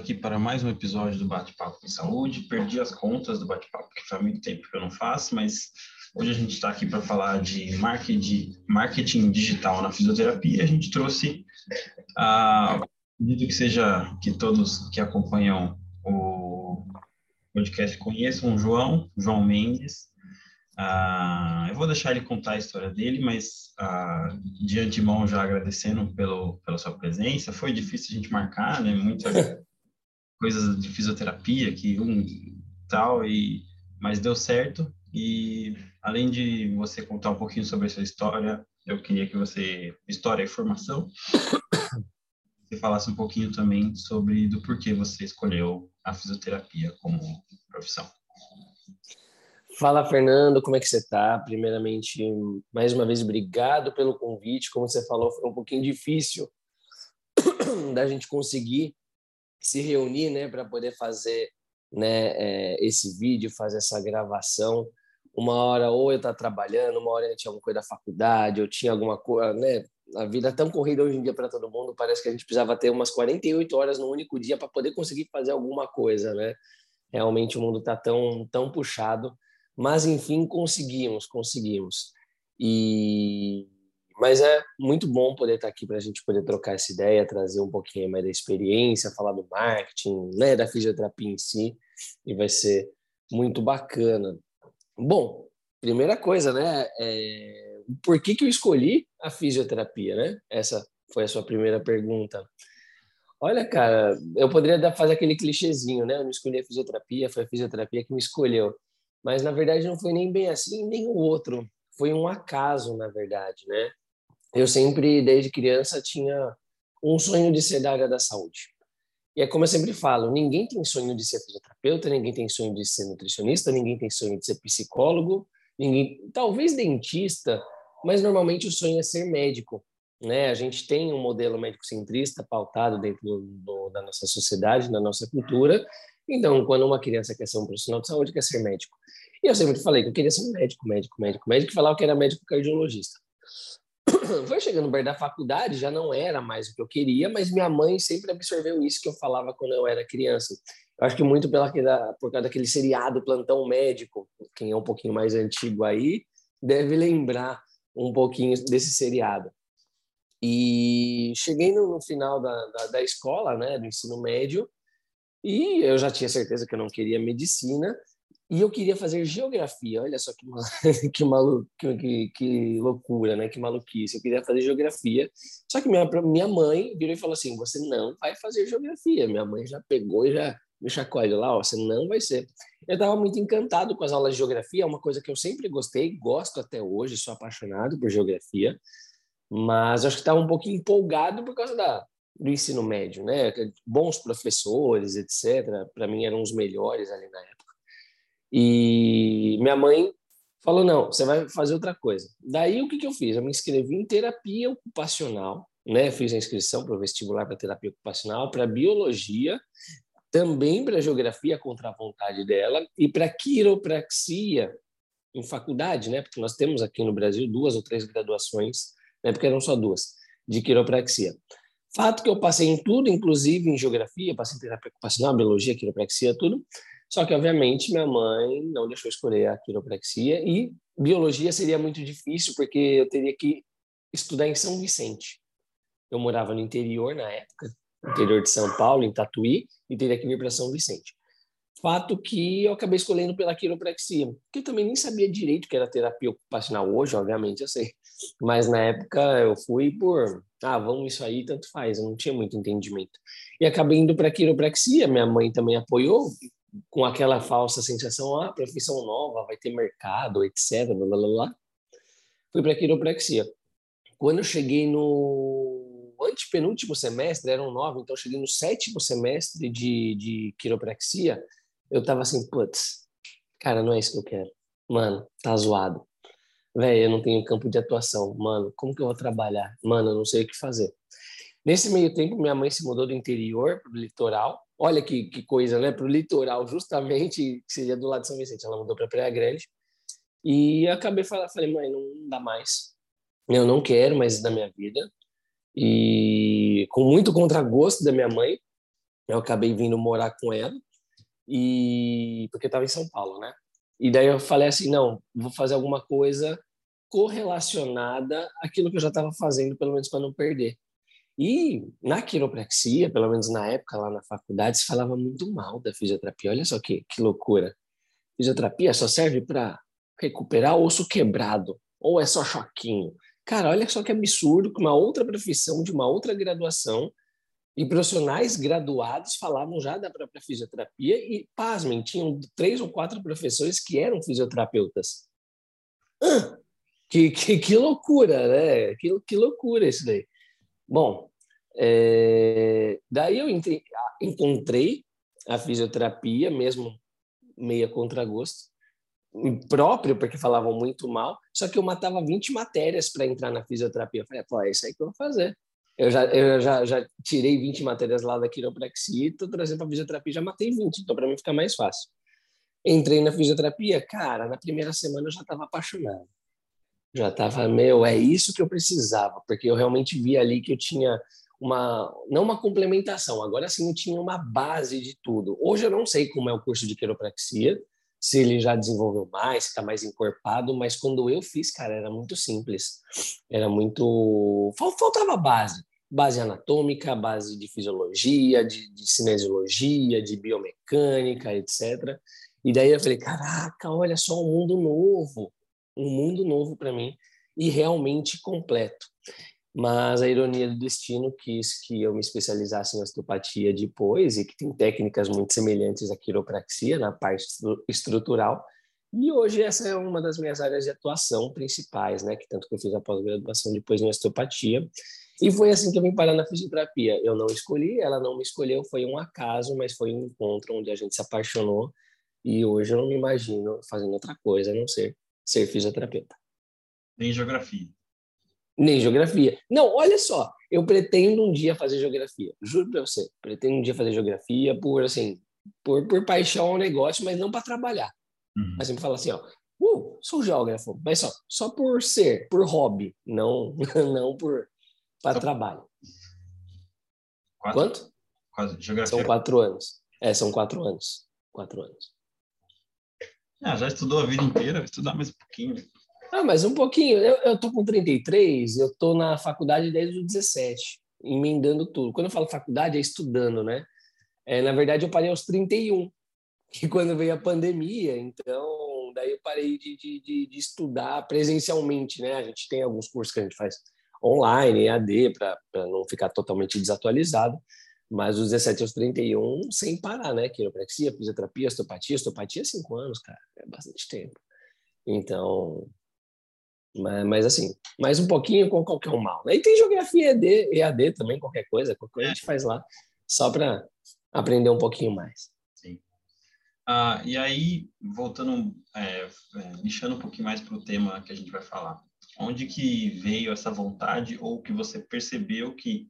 aqui para mais um episódio do Bate-Papo em Saúde. Perdi as contas do bate-papo, porque faz muito tempo que eu não faço, mas hoje a gente está aqui para falar de marketing, digital na fisioterapia. A gente trouxe, ah, que seja que todos que acompanham o podcast conheçam o João, João Mendes. Ah, eu vou deixar ele contar a história dele, mas ah, de antemão já agradecendo pelo, pela sua presença. Foi difícil a gente marcar, né? Muitas coisas de fisioterapia que um tal e mas deu certo e além de você contar um pouquinho sobre a sua história, eu queria que você história e formação você falasse um pouquinho também sobre do porquê você escolheu a fisioterapia como profissão. Fala, Fernando, como é que você está? Primeiramente, mais uma vez, obrigado pelo convite. Como você falou, foi um pouquinho difícil da gente conseguir se reunir, né, para poder fazer, né, é, esse vídeo, fazer essa gravação. Uma hora ou eu estava trabalhando, uma hora eu tinha alguma coisa da faculdade, eu tinha alguma coisa, né? A vida é tão corrida hoje em dia para todo mundo, parece que a gente precisava ter umas 48 horas no único dia para poder conseguir fazer alguma coisa, né? Realmente o mundo está tão, tão puxado mas, enfim, conseguimos, conseguimos. E mas é muito bom poder estar aqui para a gente poder trocar essa ideia, trazer um pouquinho mais da experiência, falar do marketing, né, da fisioterapia em si, e vai ser muito bacana. Bom, primeira coisa, né, é, por que que eu escolhi a fisioterapia, né? Essa foi a sua primeira pergunta. Olha, cara, eu poderia fazer aquele clichêzinho, né? Eu não escolhi a fisioterapia, foi a fisioterapia que me escolheu. Mas na verdade não foi nem bem assim, nem o outro. Foi um acaso, na verdade, né? Eu sempre, desde criança, tinha um sonho de ser da área da saúde. E é como eu sempre falo, ninguém tem sonho de ser fisioterapeuta, ninguém tem sonho de ser nutricionista, ninguém tem sonho de ser psicólogo, ninguém, talvez dentista, mas normalmente o sonho é ser médico, né? A gente tem um modelo médico-centrista pautado dentro do, do, da nossa sociedade, da nossa cultura, então, quando uma criança quer ser um profissional de saúde, quer ser médico. E eu sempre falei que eu queria ser médico, médico, médico, médico, e falava que era médico cardiologista. Foi chegando no da faculdade, já não era mais o que eu queria, mas minha mãe sempre absorveu isso que eu falava quando eu era criança. Eu acho que muito pela, por causa daquele seriado Plantão Médico, quem é um pouquinho mais antigo aí, deve lembrar um pouquinho desse seriado. E cheguei no, no final da, da, da, escola, né, do ensino médio, e eu já tinha certeza que eu não queria medicina e eu queria fazer geografia. Olha só que, que, malu, que, que, loucura, né? Que maluquice. Eu queria fazer geografia. Só que minha, minha mãe virou e falou assim: Você não vai fazer geografia. Minha mãe já pegou e já me chacoalhou lá: ó, Você não vai ser. Eu estava muito encantado com as aulas de geografia. É uma coisa que eu sempre gostei, gosto até hoje, sou apaixonado por geografia. Mas acho que estava um pouquinho empolgado por causa da, do ensino médio, né? Bons professores, etc. Para mim eram os melhores ali na época. E minha mãe falou: não, você vai fazer outra coisa. Daí o que, que eu fiz? Eu me inscrevi em terapia ocupacional, né? Fiz a inscrição para o vestibular para terapia ocupacional, para biologia, também para geografia contra a vontade dela e para quiropraxia em faculdade, né? Porque nós temos aqui no Brasil duas ou três graduações, né? Porque eram só duas de quiropraxia. Fato que eu passei em tudo, inclusive em geografia, passei em terapia ocupacional, biologia, quiropraxia, tudo. Só que, obviamente, minha mãe não deixou escolher a quiropraxia e biologia seria muito difícil porque eu teria que estudar em São Vicente. Eu morava no interior na época, interior de São Paulo, em Tatuí, e teria que vir para São Vicente. Fato que eu acabei escolhendo pela quiropraxia, que eu também nem sabia direito que era terapia ocupacional hoje, obviamente eu sei. Mas na época eu fui por, ah, vamos isso aí, tanto faz, eu não tinha muito entendimento. E acabei indo para quiropraxia, minha mãe também apoiou, com aquela falsa sensação, ah, profissão nova, vai ter mercado, etc, blá, blá, blá. Fui para quiropraxia. Quando eu cheguei no antepenúltimo semestre, eram nove, então cheguei no sétimo semestre de, de quiropraxia, eu tava assim, putz, cara, não é isso que eu quero. Mano, tá zoado. Velho, eu não tenho campo de atuação. Mano, como que eu vou trabalhar? Mano, eu não sei o que fazer. Nesse meio tempo, minha mãe se mudou do interior para o litoral. Olha que, que coisa, né? Para o litoral, justamente, que seria do lado de São Vicente. Ela mudou para Praia Grande. E acabei falando, falei, mãe, não dá mais. Eu não quero mais da minha vida. E com muito contragosto da minha mãe, eu acabei vindo morar com ela e porque eu estava em São Paulo, né? E daí eu falei assim, não, vou fazer alguma coisa correlacionada àquilo que eu já estava fazendo, pelo menos para não perder. E na quiropraxia, pelo menos na época lá na faculdade, se falava muito mal da fisioterapia. Olha só que, que loucura. Fisioterapia só serve para recuperar osso quebrado, ou é só choquinho. Cara, olha só que absurdo que uma outra profissão de uma outra graduação e profissionais graduados falavam já da própria fisioterapia e, pasmem, tinham três ou quatro professores que eram fisioterapeutas. Ah, que, que, que loucura, né? Que, que loucura isso daí. Bom, é, daí eu encontrei a fisioterapia, mesmo meia contra gosto, próprio, porque falavam muito mal, só que eu matava 20 matérias para entrar na fisioterapia. Eu falei, pô, é isso aí que eu vou fazer. Eu já, eu já, já tirei 20 matérias lá da quiropraxia, estou trazendo para fisioterapia, já matei 20, então para mim fica mais fácil. Entrei na fisioterapia, cara, na primeira semana eu já estava apaixonado. Já estava, meu, é isso que eu precisava, porque eu realmente vi ali que eu tinha uma, não uma complementação, agora sim eu tinha uma base de tudo. Hoje eu não sei como é o curso de quiropraxia, se ele já desenvolveu mais, se está mais encorpado, mas quando eu fiz, cara, era muito simples. Era muito. Faltava base. Base anatômica, base de fisiologia, de, de cinesiologia, de biomecânica, etc. E daí eu falei: caraca, olha só um mundo novo. Um mundo novo para mim e realmente completo mas a ironia do destino quis que eu me especializasse em osteopatia depois e que tem técnicas muito semelhantes à quiropraxia na parte estrutural. E hoje essa é uma das minhas áreas de atuação principais, né? Que tanto que eu fiz a pós-graduação depois em osteopatia. E foi assim que eu vim parar na fisioterapia. Eu não escolhi, ela não me escolheu, foi um acaso, mas foi um encontro onde a gente se apaixonou. E hoje eu não me imagino fazendo outra coisa a não ser ser fisioterapeuta. Nem geografia. Nem geografia. Não, olha só, eu pretendo um dia fazer geografia. Juro para você, pretendo um dia fazer geografia por assim, por, por paixão ao negócio, mas não para trabalhar. Uhum. Mas sempre fala assim, ó, uh, sou geógrafo, mas só, só por ser, por hobby, não, não por para trabalho. Quatro? Quanto? Quase, geografia. São quatro anos. É, são quatro anos. Quatro anos. Ah, já estudou a vida inteira, estudar mais um pouquinho. Ah, mas um pouquinho. Eu, eu tô com 33, eu tô na faculdade desde os 17, emendando tudo. Quando eu falo faculdade, é estudando, né? É, na verdade, eu parei aos 31, que quando veio a pandemia, então daí eu parei de, de, de, de estudar presencialmente, né? A gente tem alguns cursos que a gente faz online, EAD, para não ficar totalmente desatualizado, mas os 17 aos 31 sem parar, né? Quiropraxia, fisioterapia, osteopatia, osteopatia, cinco anos, cara, é bastante tempo. Então, mas, mas, assim, mais um pouquinho com qualquer um mal. Né? E tem geografia EAD, EAD também, qualquer coisa, qualquer coisa a gente faz lá, só para aprender um pouquinho mais. Sim. Ah, e aí, voltando, é, é, lixando um pouquinho mais para o tema que a gente vai falar, onde que veio essa vontade ou que você percebeu que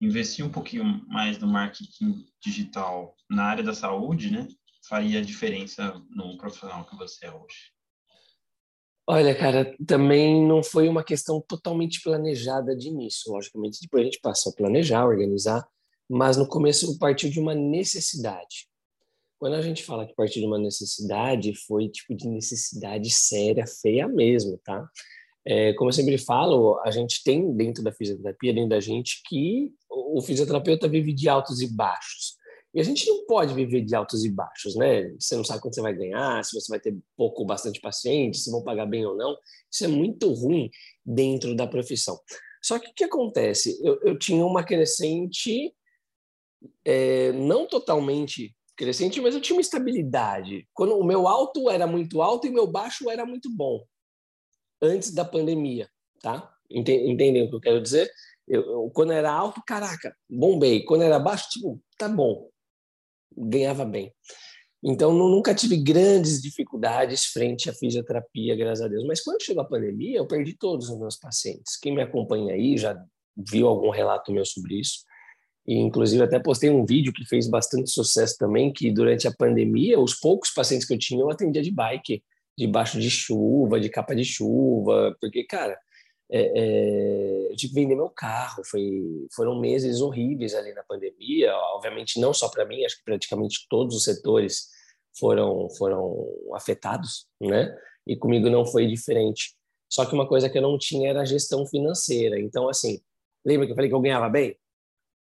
investir um pouquinho mais no marketing digital na área da saúde, né, faria diferença no profissional que você é hoje? Olha, cara, também não foi uma questão totalmente planejada de início. Logicamente, depois a gente passou a planejar, organizar, mas no começo partiu de uma necessidade. Quando a gente fala que partiu de uma necessidade, foi tipo de necessidade séria, feia mesmo, tá? É, como eu sempre falo, a gente tem dentro da fisioterapia, dentro da gente, que o fisioterapeuta vive de altos e baixos. E a gente não pode viver de altos e baixos, né? Você não sabe quando você vai ganhar, se você vai ter pouco ou bastante paciente, se vão pagar bem ou não. Isso é muito ruim dentro da profissão. Só que o que acontece? Eu, eu tinha uma crescente, é, não totalmente crescente, mas eu tinha uma estabilidade. Quando o meu alto era muito alto e meu baixo era muito bom, antes da pandemia, tá? Entendem o que eu quero dizer? Eu, eu, quando era alto, caraca, bombei. Quando era baixo, tipo, tá bom ganhava bem. Então, nunca tive grandes dificuldades frente à fisioterapia, graças a Deus. Mas quando chegou a pandemia, eu perdi todos os meus pacientes. Quem me acompanha aí já viu algum relato meu sobre isso. E, inclusive, até postei um vídeo que fez bastante sucesso também, que durante a pandemia, os poucos pacientes que eu tinha, eu atendia de bike, debaixo de chuva, de capa de chuva, porque, cara, é, é, eu tive que vender meu carro. Foi, foram meses horríveis ali na pandemia. Obviamente, não só para mim, acho que praticamente todos os setores foram, foram afetados, né? E comigo não foi diferente. Só que uma coisa que eu não tinha era a gestão financeira. Então, assim, lembra que eu falei que eu ganhava bem?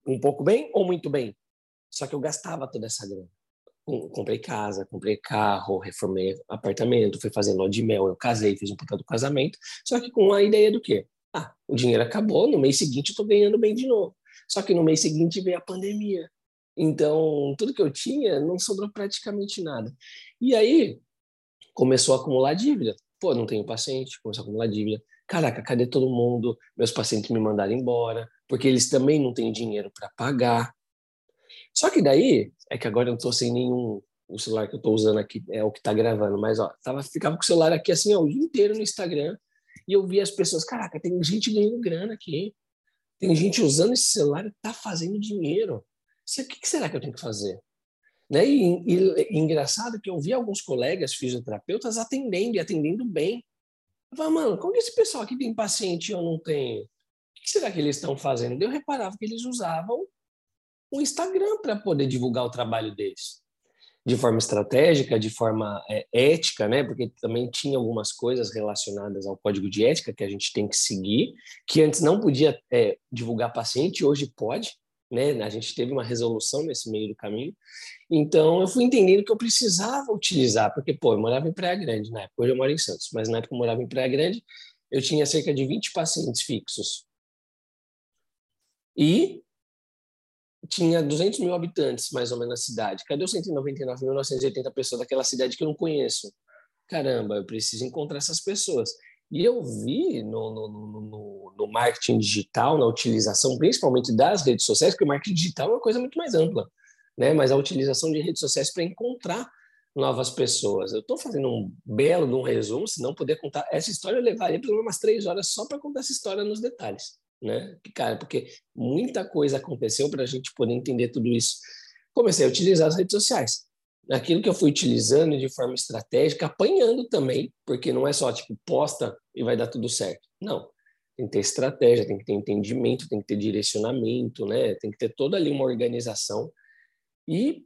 Um pouco bem ou muito bem? Só que eu gastava toda essa grana. Comprei casa, comprei carro, reformei apartamento, fui fazendo lua de mel, eu casei, fiz um puta do casamento. Só que com a ideia do quê? Ah, o dinheiro acabou, no mês seguinte eu tô ganhando bem de novo. Só que no mês seguinte veio a pandemia. Então, tudo que eu tinha não sobrou praticamente nada. E aí começou a acumular dívida. Pô, não tenho paciente, começou a acumular dívida. Caraca, cadê todo mundo? Meus pacientes me mandaram embora, porque eles também não têm dinheiro para pagar. Só que daí, é que agora eu não estou sem nenhum. O celular que eu estou usando aqui é o que está gravando, mas ó, tava, ficava com o celular aqui assim, ó, o dia inteiro no Instagram, e eu via as pessoas, caraca, tem gente ganhando grana aqui. Tem gente usando esse celular e tá fazendo dinheiro. O que, que será que eu tenho que fazer? Né? E, e, e, engraçado que eu vi alguns colegas fisioterapeutas atendendo e atendendo bem. Eu falava, mano, como que esse pessoal aqui tem paciente e eu não tenho? O que será que eles estão fazendo? Eu reparava que eles usavam o Instagram para poder divulgar o trabalho deles. De forma estratégica, de forma é, ética, né? Porque também tinha algumas coisas relacionadas ao código de ética que a gente tem que seguir, que antes não podia é, divulgar paciente, hoje pode né? A gente teve uma resolução nesse meio do caminho. Então, eu fui entendendo que eu precisava utilizar, porque, pô, eu morava em Praia Grande na época, hoje eu moro em Santos, mas na época eu morava em Praia Grande, eu tinha cerca de 20 pacientes fixos. E tinha 200 mil habitantes, mais ou menos, na cidade. Cadê os 199.980 pessoas daquela cidade que eu não conheço? Caramba, eu preciso encontrar essas pessoas. E eu vi no, no, no, no, marketing digital, na utilização principalmente das redes sociais, porque o marketing digital é uma coisa muito mais ampla, né? mas a utilização de redes sociais para encontrar novas pessoas. Eu estou fazendo um belo um resumo, se não puder contar essa história, eu levaria pelo menos umas três horas só para contar essa história nos detalhes. Né? Cara, porque muita coisa aconteceu para a gente poder entender tudo isso. Comecei a utilizar as redes sociais naquilo que eu fui utilizando de forma estratégica, apanhando também, porque não é só tipo posta e vai dar tudo certo. Não. Tem que ter estratégia, tem que ter entendimento, tem que ter direcionamento, né? Tem que ter toda ali uma organização. E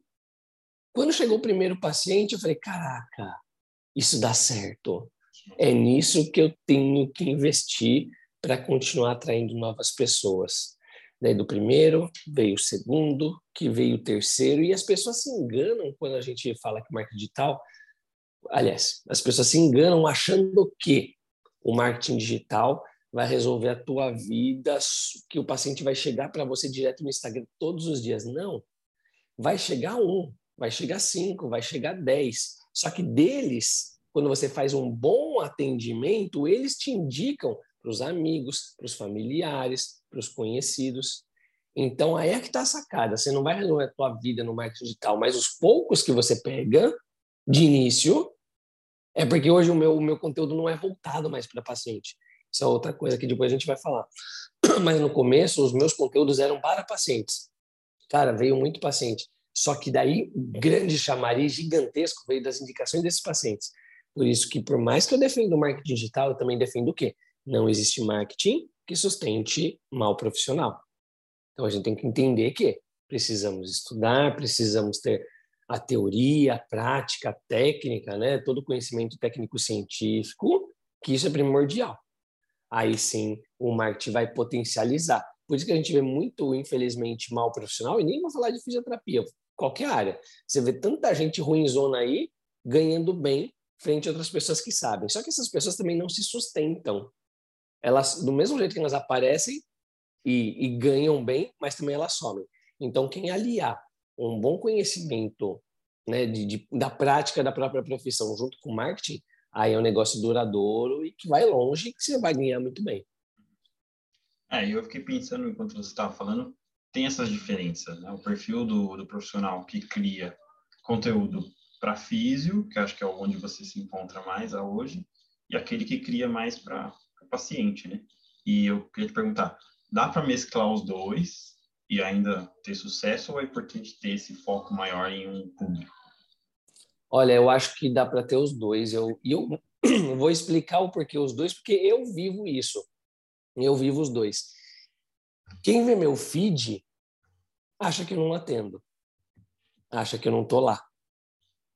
quando chegou o primeiro paciente, eu falei: "Caraca, isso dá certo. É nisso que eu tenho que investir para continuar atraindo novas pessoas. Daí do primeiro veio o segundo, que veio o terceiro, e as pessoas se enganam quando a gente fala que marketing digital. Aliás, as pessoas se enganam achando que o marketing digital vai resolver a tua vida, que o paciente vai chegar para você direto no Instagram todos os dias. Não. Vai chegar um, vai chegar cinco, vai chegar dez. Só que deles, quando você faz um bom atendimento, eles te indicam para os amigos, para os familiares, para os conhecidos. Então, aí é que está a sacada. Você não vai resolver a tua vida no marketing digital, mas os poucos que você pega de início é porque hoje o meu, o meu conteúdo não é voltado mais para paciente. Isso é outra coisa que depois a gente vai falar. Mas no começo, os meus conteúdos eram para pacientes. Cara, veio muito paciente. Só que daí, grande chamariz gigantesco veio das indicações desses pacientes. Por isso que, por mais que eu defenda o marketing digital, eu também defendo o quê? Não existe marketing que sustente mal profissional. Então a gente tem que entender que precisamos estudar, precisamos ter a teoria, a prática, a técnica, né? todo o conhecimento técnico-científico, que isso é primordial. Aí sim o marketing vai potencializar. Por isso que a gente vê muito, infelizmente, mal profissional, e nem vou falar de fisioterapia, qualquer área. Você vê tanta gente ruimzona aí ganhando bem frente a outras pessoas que sabem. Só que essas pessoas também não se sustentam elas, do mesmo jeito que elas aparecem e, e ganham bem, mas também elas somem. Então, quem aliar um bom conhecimento né, de, de, da prática da própria profissão junto com o marketing, aí é um negócio duradouro e que vai longe e que você vai ganhar muito bem. É, eu fiquei pensando enquanto você estava falando, tem essas diferenças, né? O perfil do, do profissional que cria conteúdo para físio, que acho que é onde você se encontra mais hoje, e aquele que cria mais para paciente, né? E eu queria te perguntar, dá para mesclar os dois e ainda ter sucesso ou é importante ter esse foco maior em um público? Olha, eu acho que dá para ter os dois. Eu, eu vou explicar o porquê os dois, porque eu vivo isso. Eu vivo os dois. Quem vê meu feed acha que eu não atendo, acha que eu não tô lá,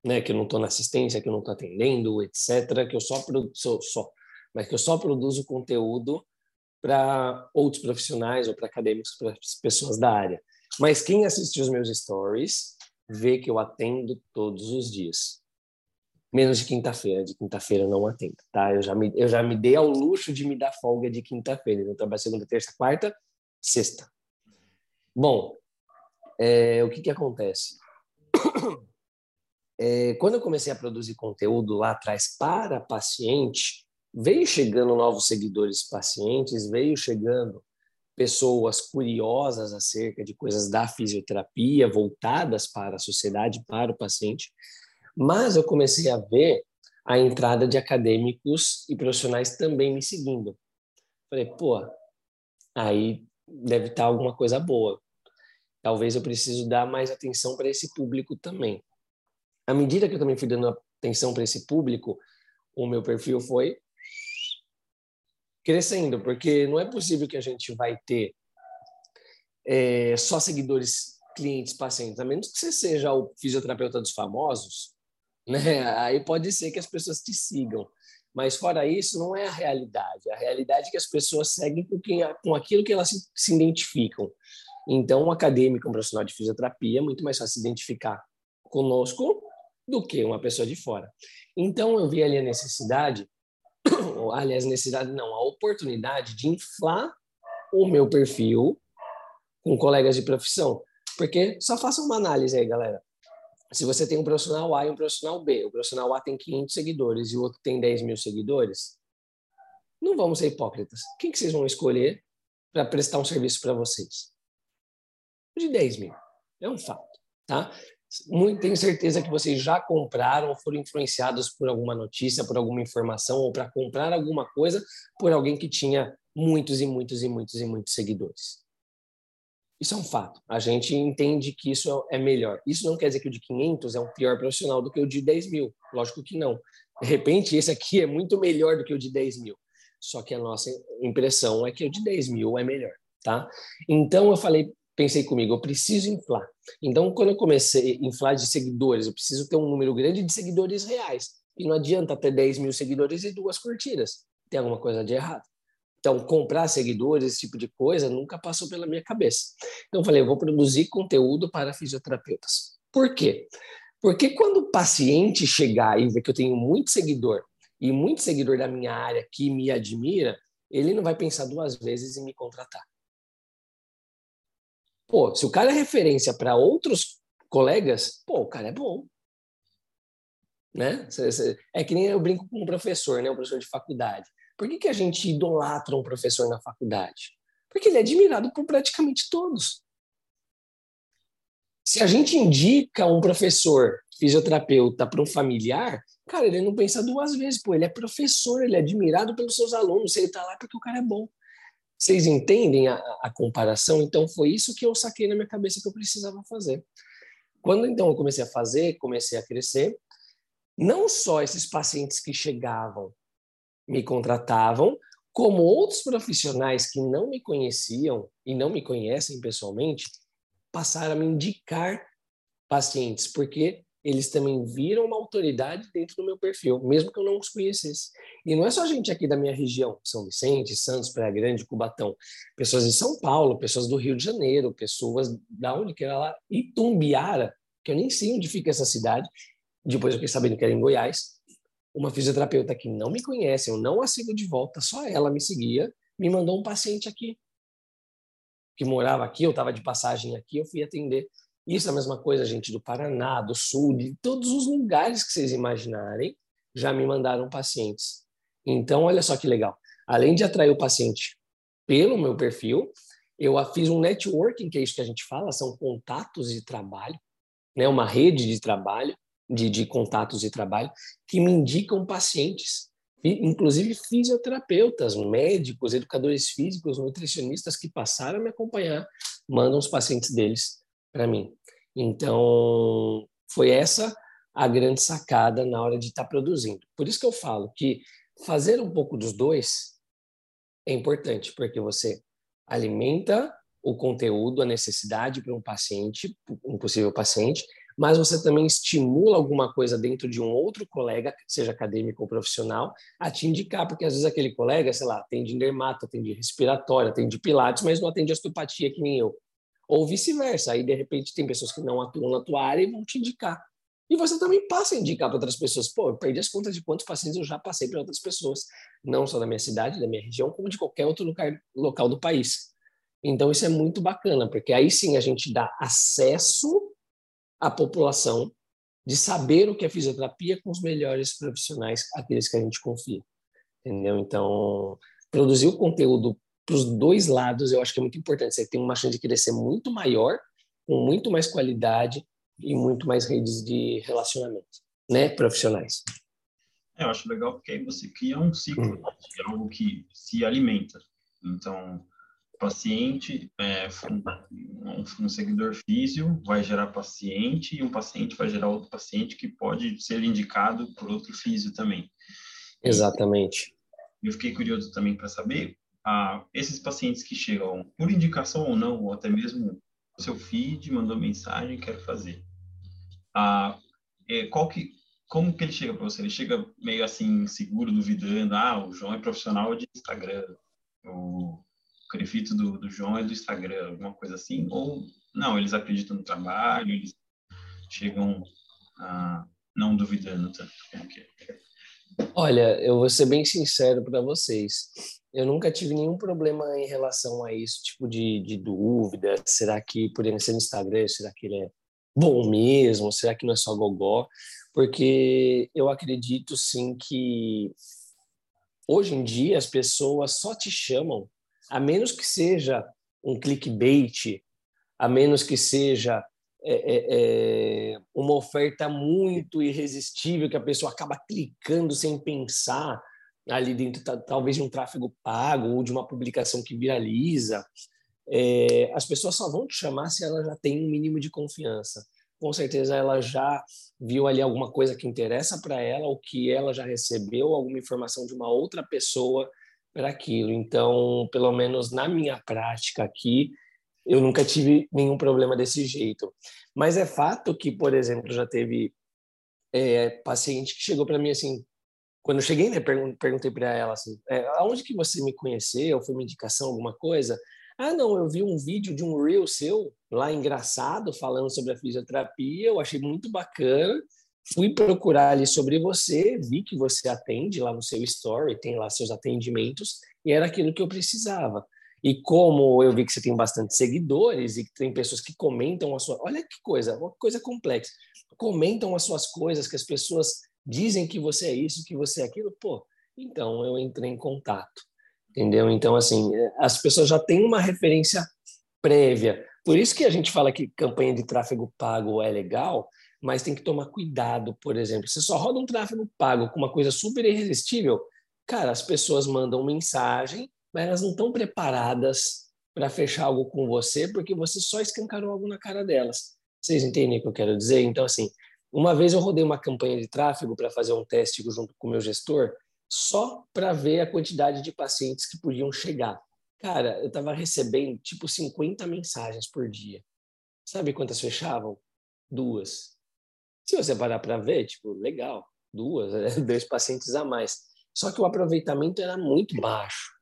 né? Que eu não tô na assistência, que eu não tô atendendo, etc. Que eu só produzo, só, mas que eu só produzo conteúdo para outros profissionais ou para acadêmicos, para pessoas da área. Mas quem assiste os meus stories vê que eu atendo todos os dias. Menos de quinta-feira. De quinta-feira eu não atendo, tá? Eu já, me, eu já me dei ao luxo de me dar folga de quinta-feira. Então, eu trabalho segunda, terça, quarta, sexta. Bom, é, o que que acontece? É, quando eu comecei a produzir conteúdo lá atrás para paciente, veio chegando novos seguidores pacientes, veio chegando pessoas curiosas acerca de coisas da fisioterapia voltadas para a sociedade, para o paciente, mas eu comecei a ver a entrada de acadêmicos e profissionais também me seguindo. Falei, pô, aí deve estar alguma coisa boa. Talvez eu preciso dar mais atenção para esse público também. À medida que eu também fui dando atenção para esse público, o meu perfil foi crescendo, porque não é possível que a gente vai ter é, só seguidores, clientes, pacientes, a menos que você seja o fisioterapeuta dos famosos, né? Aí pode ser que as pessoas te sigam. Mas fora isso, não é a realidade. A realidade é que as pessoas seguem com, quem, com aquilo que elas se, se identificam. Então, um acadêmico, um profissional de fisioterapia, é muito mais fácil se identificar conosco do que uma pessoa de fora. Então, eu vi ali a necessidade aliás, necessidade não, a oportunidade de inflar o meu perfil com colegas de profissão. Porque só faça uma análise aí, galera. Se você tem um profissional A e um profissional B, o profissional A tem 500 seguidores e o outro tem 10 mil seguidores, não vamos ser hipócritas. Quem que vocês vão escolher para prestar um serviço para vocês? De 10 mil. É um fato, tá? Muito, tenho certeza que vocês já compraram foram influenciados por alguma notícia, por alguma informação ou para comprar alguma coisa por alguém que tinha muitos e muitos e muitos e muitos seguidores. Isso é um fato. A gente entende que isso é melhor. Isso não quer dizer que o de 500 é um pior profissional do que o de 10 mil. Lógico que não. De repente, esse aqui é muito melhor do que o de 10 mil. Só que a nossa impressão é que o de 10 mil é melhor, tá? Então, eu falei pensei comigo, eu preciso inflar. Então, quando eu comecei a inflar de seguidores, eu preciso ter um número grande de seguidores reais. E não adianta ter 10 mil seguidores e duas curtidas. Tem alguma coisa de errado. Então, comprar seguidores, esse tipo de coisa, nunca passou pela minha cabeça. Então, eu falei, eu vou produzir conteúdo para fisioterapeutas. Por quê? Porque quando o paciente chegar e ver que eu tenho muito seguidor, e muito seguidor da minha área que me admira, ele não vai pensar duas vezes em me contratar. Pô, se o cara é referência para outros colegas, pô, o cara é bom. Né? É que nem eu brinco com um professor, né? Um professor de faculdade. Por que, que a gente idolatra um professor na faculdade? Porque ele é admirado por praticamente todos. Se a gente indica um professor fisioterapeuta para um familiar, cara, ele não pensa duas vezes, pô, ele é professor, ele é admirado pelos seus alunos, ele está lá porque o cara é bom. Vocês entendem a, a, comparação? Então, foi isso que eu saquei na minha cabeça que eu precisava fazer. Quando então eu comecei a fazer, comecei a crescer, não só esses pacientes que chegavam me contratavam, como outros profissionais que não me conheciam e não me conhecem pessoalmente passaram a me indicar pacientes, porque eles também viram uma autoridade dentro do meu perfil, mesmo que eu não os conhecesse. E não é só gente aqui da minha região, São Vicente, Santos, Praia Grande, Cubatão, pessoas de São Paulo, pessoas do Rio de Janeiro, pessoas da onde que era lá, Itumbiara, que eu nem sei onde fica essa cidade, depois eu fiquei sabendo que era em Goiás, uma fisioterapeuta que não me conhece, eu não a sigo de volta, só ela me seguia, me mandou um paciente aqui, que morava aqui, eu estava de passagem aqui, eu fui atender. Isso é a mesma coisa, gente, do Paraná, do Sul, de todos os lugares que vocês imaginarem, já me mandaram pacientes. Então, olha só que legal. Além de atrair o paciente pelo meu perfil, eu fiz um networking, que é isso que a gente fala, são contatos de trabalho, né? uma rede de trabalho, de, de contatos de trabalho, que me indicam pacientes, inclusive fisioterapeutas, médicos, educadores físicos, nutricionistas que passaram a me acompanhar, mandam os pacientes deles para mim. Então, foi essa a grande sacada na hora de estar tá produzindo. Por isso que eu falo que fazer um pouco dos dois é importante, porque você alimenta o conteúdo, a necessidade para um paciente, um possível paciente, mas você também estimula alguma coisa dentro de um outro colega, seja acadêmico ou profissional, a te indicar, porque às vezes aquele colega, sei lá, atende dermato, atende respiratório, atende pilates, mas não atende osteopatia que nem eu. Ou vice-versa, aí de repente tem pessoas que não atuam na tua área e vão te indicar. E você também passa a indicar para outras pessoas. Pô, eu perdi as contas de quantos pacientes eu já passei para outras pessoas, não só da minha cidade, da minha região, como de qualquer outro lugar, local do país. Então, isso é muito bacana, porque aí sim a gente dá acesso à população de saber o que é fisioterapia com os melhores profissionais, aqueles que a gente confia. Entendeu? Então, produzir o conteúdo para os dois lados, eu acho que é muito importante. Você tem uma chance de crescer muito maior, com muito mais qualidade e muito mais redes de relacionamento, né, profissionais. É, eu acho legal porque aí você cria um ciclo hum. de algo que se alimenta. Então, paciente, é, um, um, seguidor físico vai gerar paciente e um paciente vai gerar outro paciente que pode ser indicado por outro físico também. Exatamente. Eu fiquei curioso também para saber, esses pacientes que chegam por indicação ou não, ou até mesmo seu feed mandou mensagem, quero fazer. Ah, é, qual que, como que ele chega para você? Ele chega meio assim, seguro, duvidando, ah, o João é profissional de Instagram, o crefito do, do João é do Instagram, alguma coisa assim, ou não, eles acreditam no trabalho, eles chegam ah, não duvidando tanto, é? Olha, eu vou ser bem sincero para vocês. Eu nunca tive nenhum problema em relação a isso, tipo de, de dúvida. Será que por ele ser no Instagram, será que ele é bom mesmo? Será que não é só gogó? Porque eu acredito sim que hoje em dia as pessoas só te chamam a menos que seja um clickbait, a menos que seja é, é, é, uma oferta muito irresistível que a pessoa acaba clicando sem pensar ali dentro, talvez de um tráfego pago ou de uma publicação que viraliza. É, as pessoas só vão te chamar se ela já tem um mínimo de confiança. Com certeza ela já viu ali alguma coisa que interessa para ela, ou que ela já recebeu alguma informação de uma outra pessoa para aquilo. Então, pelo menos na minha prática aqui, eu nunca tive nenhum problema desse jeito. Mas é fato que, por exemplo, já teve é, paciente que chegou para mim assim, quando eu cheguei, né, perguntei para ela assim, é, aonde que você me conheceu? Foi uma indicação, alguma coisa? Ah, não, eu vi um vídeo de um reel seu lá engraçado falando sobre a fisioterapia, eu achei muito bacana fui procurar ali sobre você, vi que você atende lá no seu story, tem lá seus atendimentos, e era aquilo que eu precisava. E como eu vi que você tem bastante seguidores e que tem pessoas que comentam a sua. Olha que coisa, uma coisa complexa. Comentam as suas coisas, que as pessoas dizem que você é isso, que você é aquilo. Pô, então eu entrei em contato. Entendeu? Então, assim, as pessoas já têm uma referência prévia. Por isso que a gente fala que campanha de tráfego pago é legal, mas tem que tomar cuidado, por exemplo. Você só roda um tráfego pago com uma coisa super irresistível, cara, as pessoas mandam mensagem, mas elas não estão preparadas para fechar algo com você, porque você só escancarou algo na cara delas. Vocês entendem o que eu quero dizer? Então, assim, uma vez eu rodei uma campanha de tráfego para fazer um teste junto com o meu gestor, só para ver a quantidade de pacientes que podiam chegar. Cara, eu estava recebendo tipo 50 mensagens por dia. Sabe quantas fechavam? Duas. Se você parar para ver, tipo, legal, duas, né? dois pacientes a mais. Só que o aproveitamento era muito baixo.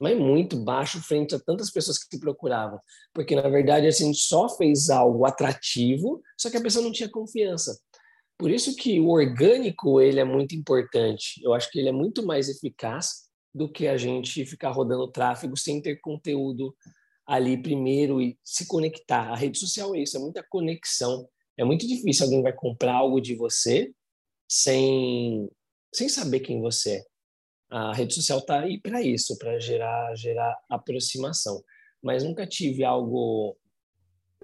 Mas muito baixo frente a tantas pessoas que procuravam. Porque, na verdade, assim, só fez algo atrativo, só que a pessoa não tinha confiança. Por isso que o orgânico, ele é muito importante. Eu acho que ele é muito mais eficaz do que a gente ficar rodando tráfego sem ter conteúdo ali primeiro e se conectar. A rede social é isso, é muita conexão é muito difícil alguém vai comprar algo de você sem, sem saber quem você é. A rede social está aí para isso, para gerar, gerar aproximação. Mas nunca tive algo.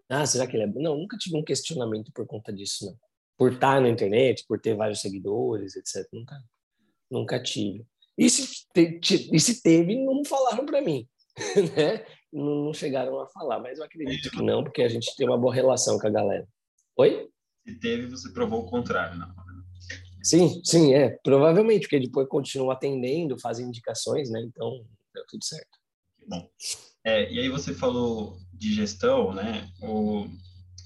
Ah, será que ele é. Não, nunca tive um questionamento por conta disso, não. Por estar na internet, por ter vários seguidores, etc. Nunca, nunca tive. E se, te, e se teve, não falaram para mim, né? Não, não chegaram a falar, mas eu acredito que não, porque a gente tem uma boa relação com a galera. Oi? Se teve, você provou o contrário, não? Sim, sim, é. Provavelmente, porque depois continua atendendo, faz indicações, né? Então, deu tudo certo. Bom, é, e aí você falou de gestão, né? O,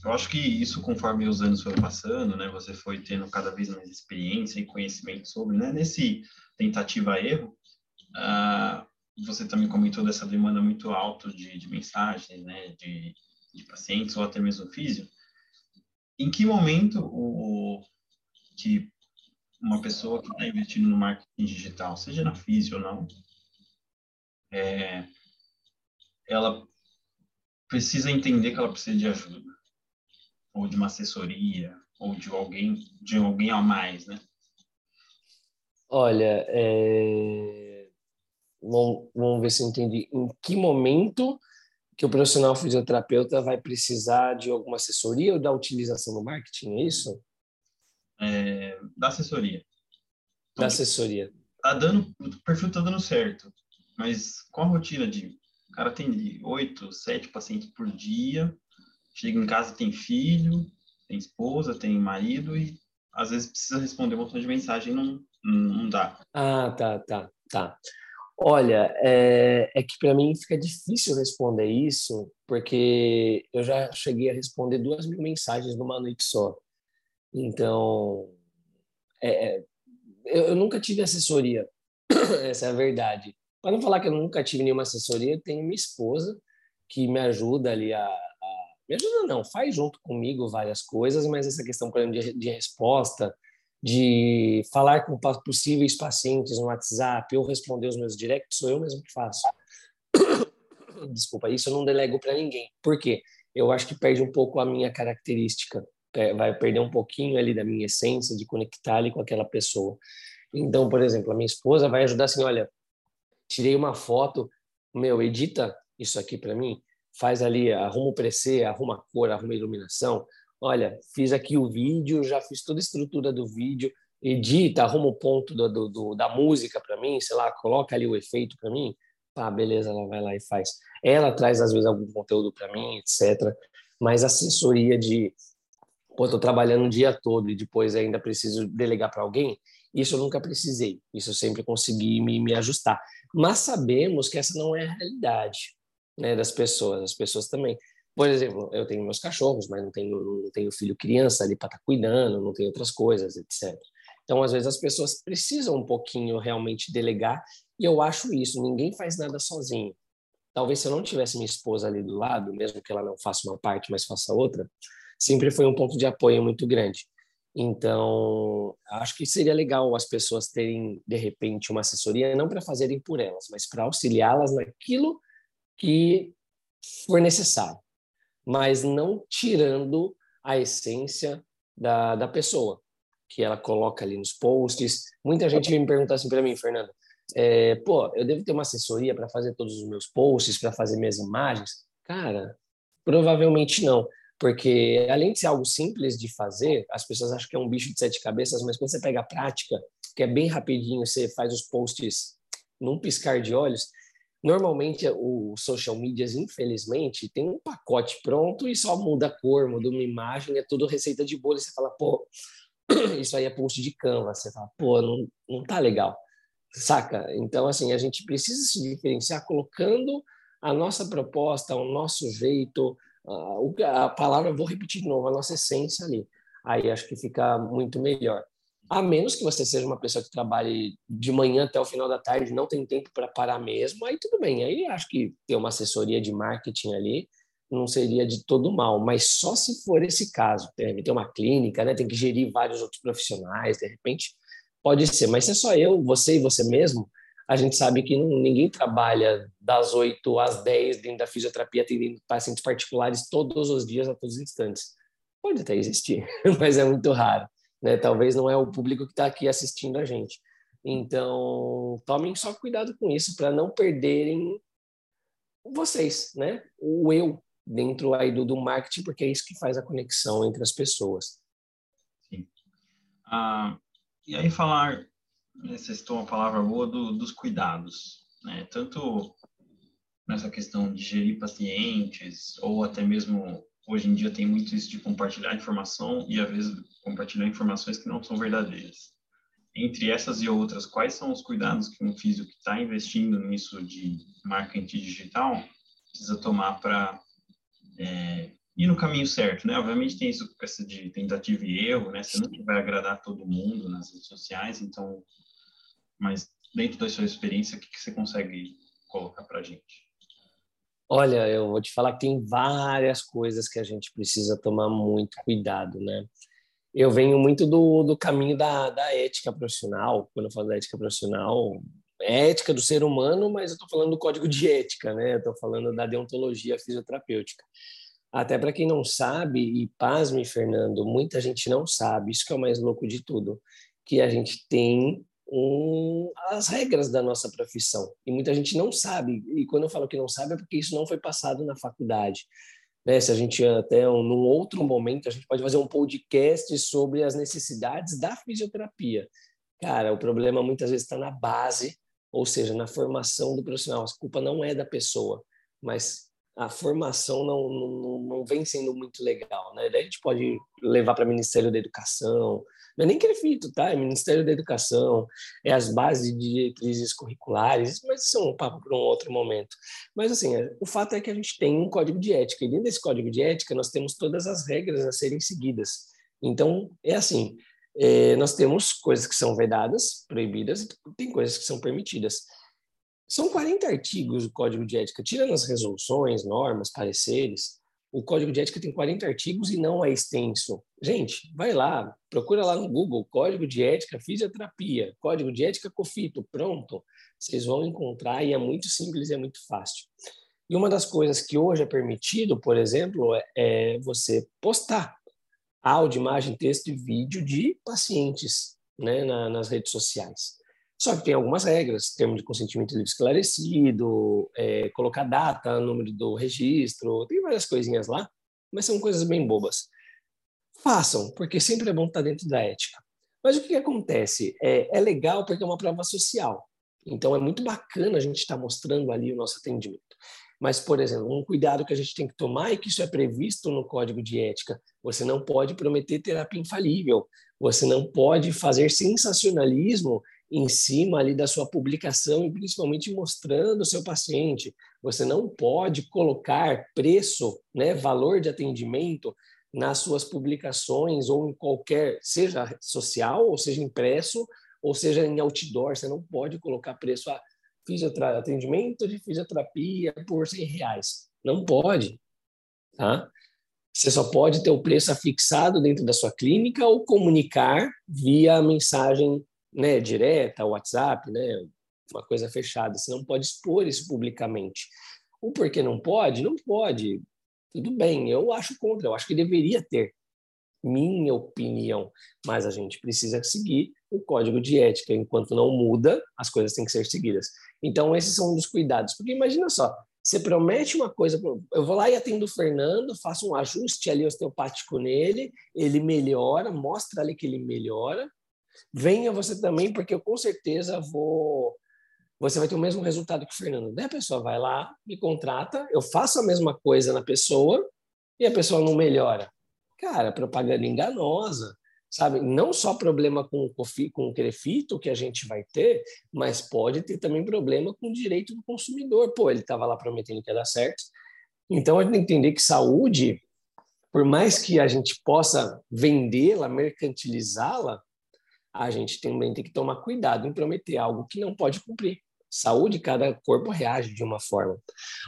eu acho que isso, conforme os anos foram passando, né? Você foi tendo cada vez mais experiência e conhecimento sobre, né? Nesse tentativa-erro, uh, você também comentou dessa demanda muito alta de, de mensagens, né? De, de pacientes ou até mesmo físico. Em que momento o, que uma pessoa que está investindo no marketing digital, seja na física ou não, é, ela precisa entender que ela precisa de ajuda, ou de uma assessoria, ou de alguém, de alguém a mais, né? Olha, é... vamos, ver se eu entendi. Em que momento que o profissional fisioterapeuta vai precisar de alguma assessoria ou da utilização do marketing, é isso? É, da assessoria. Então, da assessoria. Tá dando, o perfil tá dando certo, mas com a rotina de o cara tem oito, sete pacientes por dia, chega em casa tem filho, tem esposa, tem marido e às vezes precisa responder um montão de mensagem e não, não dá. Ah, tá, tá, tá. Olha, é, é que para mim fica difícil responder isso, porque eu já cheguei a responder duas mil mensagens numa noite só. Então, é, é eu, eu nunca tive assessoria, essa é a verdade. Para não falar que eu nunca tive nenhuma assessoria, eu tenho minha esposa que me ajuda ali a, a, me ajuda não, faz junto comigo várias coisas, mas essa questão por exemplo, de, de resposta, de falar com possíveis pacientes no WhatsApp ou responder os meus directs, sou eu mesmo que faço. Desculpa, isso eu não delego para ninguém. Por quê? Eu acho que perde um pouco a minha característica, vai perder um pouquinho ali da minha essência de conectar ali com aquela pessoa. Então, por exemplo, a minha esposa vai ajudar assim, olha, tirei uma foto, meu, edita isso aqui para mim, faz ali, arruma o preset, arruma a cor, arruma a iluminação. Olha, fiz aqui o vídeo, já fiz toda a estrutura do vídeo, edita, arruma o ponto do, do, do da música para mim, sei lá, coloca ali o efeito para mim. Tá, beleza, ela vai lá e faz. Ela traz às vezes algum conteúdo para mim, etc. Mas assessoria de, pô, tô trabalhando o dia todo e depois ainda preciso delegar para alguém, isso eu nunca precisei. Isso eu sempre consegui me, me ajustar. Mas sabemos que essa não é a realidade né, das pessoas. As pessoas também. Por exemplo, eu tenho meus cachorros, mas não tenho, não tenho filho criança ali para estar tá cuidando, não tenho outras coisas, etc. Então, às vezes, as pessoas precisam um pouquinho realmente delegar, e eu acho isso: ninguém faz nada sozinho. Talvez se eu não tivesse minha esposa ali do lado, mesmo que ela não faça uma parte, mas faça outra, sempre foi um ponto de apoio muito grande. Então, acho que seria legal as pessoas terem, de repente, uma assessoria, não para fazerem por elas, mas para auxiliá-las naquilo que for necessário, mas não tirando a essência da, da pessoa, que ela coloca ali nos posts. Muita gente me pergunta assim para mim, Fernando, é, pô, eu devo ter uma assessoria para fazer todos os meus posts, para fazer minhas imagens? Cara, provavelmente não porque além de ser algo simples de fazer, as pessoas acham que é um bicho de sete cabeças, mas quando você pega a prática, que é bem rapidinho, você faz os posts num piscar de olhos, normalmente o social medias, infelizmente, tem um pacote pronto e só muda a cor, muda uma imagem, é tudo receita de bolo, e você fala, pô, isso aí é post de Canva, você fala, pô, não, não tá legal, saca? Então, assim, a gente precisa se diferenciar colocando a nossa proposta, o nosso jeito, a palavra, vou repetir de novo, a nossa essência ali. Aí acho que fica muito melhor. A menos que você seja uma pessoa que trabalhe de manhã até o final da tarde, não tem tempo para parar mesmo, aí tudo bem. Aí acho que ter uma assessoria de marketing ali não seria de todo mal, mas só se for esse caso. Tem uma clínica, né? tem que gerir vários outros profissionais, de repente pode ser. Mas se é só eu, você e você mesmo, a gente sabe que ninguém trabalha das 8 às 10 dentro da fisioterapia atendendo pacientes particulares todos os dias, a todos os instantes. Pode até existir, mas é muito raro. Né? Talvez não é o público que está aqui assistindo a gente. Então, tomem só cuidado com isso para não perderem vocês, né? O eu dentro aí do, do marketing, porque é isso que faz a conexão entre as pessoas. Sim. Ah, e aí falar você citou uma palavra boa do, dos cuidados, né? Tanto nessa questão de gerir pacientes, ou até mesmo hoje em dia tem muito isso de compartilhar informação e às vezes compartilhar informações que não são verdadeiras. entre essas e outras, quais são os cuidados que um físico que está investindo nisso de marketing digital precisa tomar para é, ir no caminho certo, né? Obviamente tem isso essa de tentativa e erro, né? Você nunca vai agradar todo mundo nas redes sociais, então, mas dentro da sua experiência, o que, que você consegue colocar para a gente? Olha, eu vou te falar que tem várias coisas que a gente precisa tomar muito cuidado, né? Eu venho muito do, do caminho da, da ética profissional. Quando eu falo da ética profissional, é ética do ser humano, mas eu estou falando do código de ética, né? Estou falando da deontologia fisioterapêutica. Até para quem não sabe, e pasme, Fernando, muita gente não sabe, isso que é o mais louco de tudo, que a gente tem as regras da nossa profissão. E muita gente não sabe. E quando eu falo que não sabe, é porque isso não foi passado na faculdade. Né? Se a gente até um, num outro momento, a gente pode fazer um podcast sobre as necessidades da fisioterapia. Cara, o problema muitas vezes está na base, ou seja, na formação do profissional. A culpa não é da pessoa, mas a formação não, não, não vem sendo muito legal. Né? Daí a gente pode levar para o Ministério da Educação, não é nem Crefito, tá? É Ministério da Educação, é as bases de diretrizes curriculares, mas isso é um papo para um outro momento. Mas, assim, é, o fato é que a gente tem um código de ética, e dentro desse código de ética nós temos todas as regras a serem seguidas. Então, é assim, é, nós temos coisas que são vedadas, proibidas, e tem coisas que são permitidas. São 40 artigos do Código de Ética, tirando as resoluções, normas, pareceres, o Código de Ética tem 40 artigos e não é extenso. Gente, vai lá, procura lá no Google, Código de Ética Fisioterapia, Código de Ética Cofito, pronto. Vocês vão encontrar e é muito simples e é muito fácil. E uma das coisas que hoje é permitido, por exemplo, é, é você postar áudio, imagem, texto e vídeo de pacientes né, na, nas redes sociais. Só que tem algumas regras, termo de consentimento livre esclarecido, é, colocar data, número do registro, tem várias coisinhas lá, mas são coisas bem bobas. Façam, porque sempre é bom estar dentro da ética. Mas o que, que acontece? É, é legal porque é uma prova social. Então é muito bacana a gente estar mostrando ali o nosso atendimento. Mas, por exemplo, um cuidado que a gente tem que tomar é que isso é previsto no código de ética. Você não pode prometer terapia infalível. Você não pode fazer sensacionalismo em cima ali da sua publicação e principalmente mostrando o seu paciente. Você não pode colocar preço, né, valor de atendimento nas suas publicações ou em qualquer, seja social, ou seja impresso, ou seja em outdoor. Você não pode colocar preço a atendimento de fisioterapia por 100 reais. Não pode, tá? Você só pode ter o preço afixado dentro da sua clínica ou comunicar via mensagem né, direta, WhatsApp, né, uma coisa fechada. Você não pode expor isso publicamente. O porquê não pode? Não pode. Tudo bem, eu acho contra, eu acho que deveria ter. Minha opinião. Mas a gente precisa seguir o código de ética. Enquanto não muda, as coisas têm que ser seguidas. Então, esses são um dos cuidados. Porque imagina só, você promete uma coisa, eu vou lá e atendo o Fernando, faço um ajuste ali osteopático nele, ele melhora, mostra ali que ele melhora, venha você também, porque eu com certeza vou. Você vai ter o mesmo resultado que o Fernando. Daí a pessoa vai lá, me contrata, eu faço a mesma coisa na pessoa e a pessoa não melhora. Cara, propaganda enganosa, sabe? Não só problema com o, com o crefito que a gente vai ter, mas pode ter também problema com o direito do consumidor. Pô, ele estava lá prometendo que ia dar certo. Então, a gente tem que entender que saúde, por mais que a gente possa vendê-la, mercantilizá-la, a gente também tem que tomar cuidado em prometer algo que não pode cumprir. Saúde, cada corpo reage de uma forma.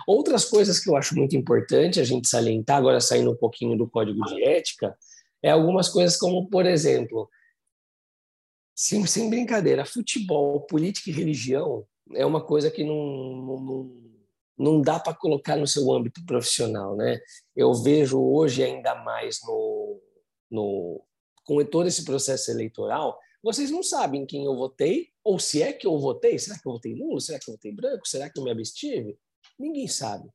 Outras coisas que eu acho muito importante a gente salientar, agora saindo um pouquinho do código de ética, é algumas coisas como, por exemplo, sem, sem brincadeira, futebol, política e religião é uma coisa que não, não, não dá para colocar no seu âmbito profissional, né? Eu vejo hoje ainda mais no, no com todo esse processo eleitoral vocês não sabem quem eu votei, ou se é que eu votei. Será que eu votei nulo? Será que eu votei branco? Será que eu me abstive? Ninguém sabe.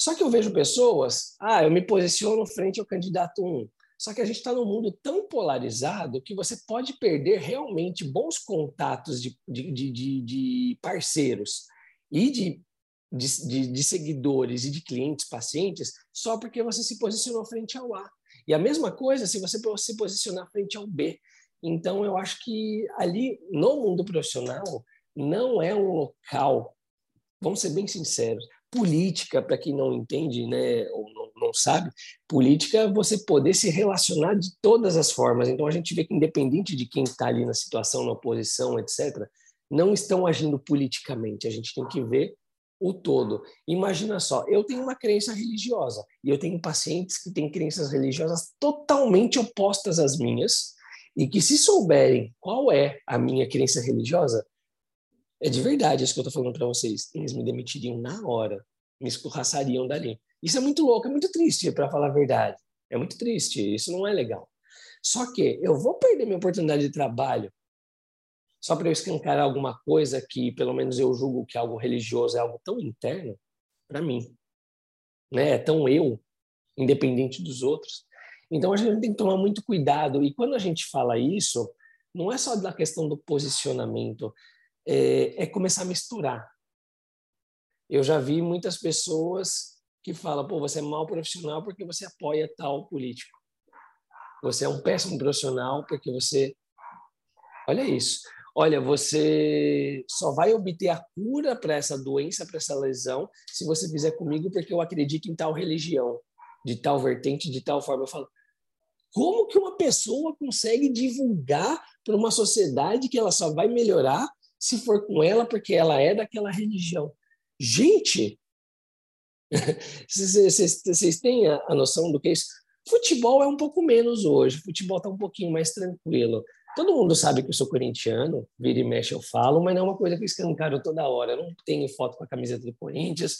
Só que eu vejo pessoas, ah, eu me posiciono frente ao candidato 1. Só que a gente está num mundo tão polarizado que você pode perder realmente bons contatos de, de, de, de parceiros e de, de, de, seguidores e de clientes, pacientes, só porque você se posicionou frente ao A. E a mesma coisa se você se posicionar frente ao B. Então, eu acho que ali, no mundo profissional, não é um local, vamos ser bem sinceros, política, para quem não entende, né, ou não, não, sabe, política é você poder se relacionar de todas as formas. Então, a gente vê que, independente de quem está ali na situação, na oposição, etc., não estão agindo politicamente. A gente tem que ver o todo. Imagina só, eu tenho uma crença religiosa e eu tenho pacientes que têm crenças religiosas totalmente opostas às minhas e que se souberem qual é a minha crença religiosa, é de verdade isso que eu estou falando para vocês, eles me demitiriam na hora, me escorraçariam dali. Isso é muito louco, é muito triste, para falar a verdade. É muito triste, isso não é legal. Só que eu vou perder minha oportunidade de trabalho só para eu escancarar alguma coisa que, pelo menos, eu julgo que algo religioso é algo tão interno para mim, né? É tão eu, independente dos outros. Então a gente tem que tomar muito cuidado. E quando a gente fala isso, não é só da questão do posicionamento, é, é começar a misturar. Eu já vi muitas pessoas que falam: pô, você é mau profissional porque você apoia tal político. Você é um péssimo profissional porque você. Olha isso olha, você só vai obter a cura para essa doença, para essa lesão, se você fizer comigo, porque eu acredito em tal religião, de tal vertente, de tal forma. Eu falo, como que uma pessoa consegue divulgar para uma sociedade que ela só vai melhorar se for com ela, porque ela é daquela religião? Gente, vocês têm a noção do que é isso? Futebol é um pouco menos hoje, futebol está um pouquinho mais tranquilo. Todo mundo sabe que eu sou corintiano, vira e mexe eu falo, mas não é uma coisa que eu escancaro toda hora. Eu não tenho foto com a camiseta do Corinthians.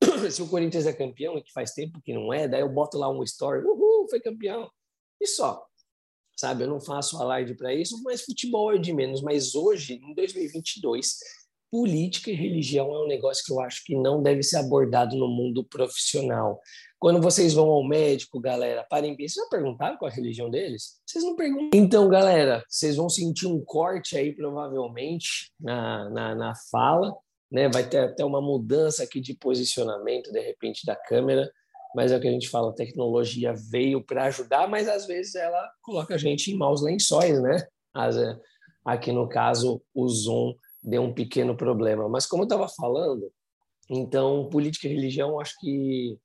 Se o Corinthians é campeão, e que faz tempo que não é, daí eu boto lá um story, uhul, foi campeão. E só. Sabe, eu não faço alarde para isso, mas futebol é de menos. Mas hoje, em 2022, política e religião é um negócio que eu acho que não deve ser abordado no mundo profissional. Quando vocês vão ao médico, galera, parem bem. Vocês já perguntaram qual é a religião deles? Vocês não perguntam. Então, galera, vocês vão sentir um corte aí, provavelmente, na, na, na fala. Né? Vai ter até uma mudança aqui de posicionamento, de repente, da câmera. Mas é o que a gente fala, a tecnologia veio para ajudar, mas às vezes ela coloca a gente em maus lençóis, né? Aqui no caso, o Zoom deu um pequeno problema. Mas como eu estava falando, então, política e religião, acho que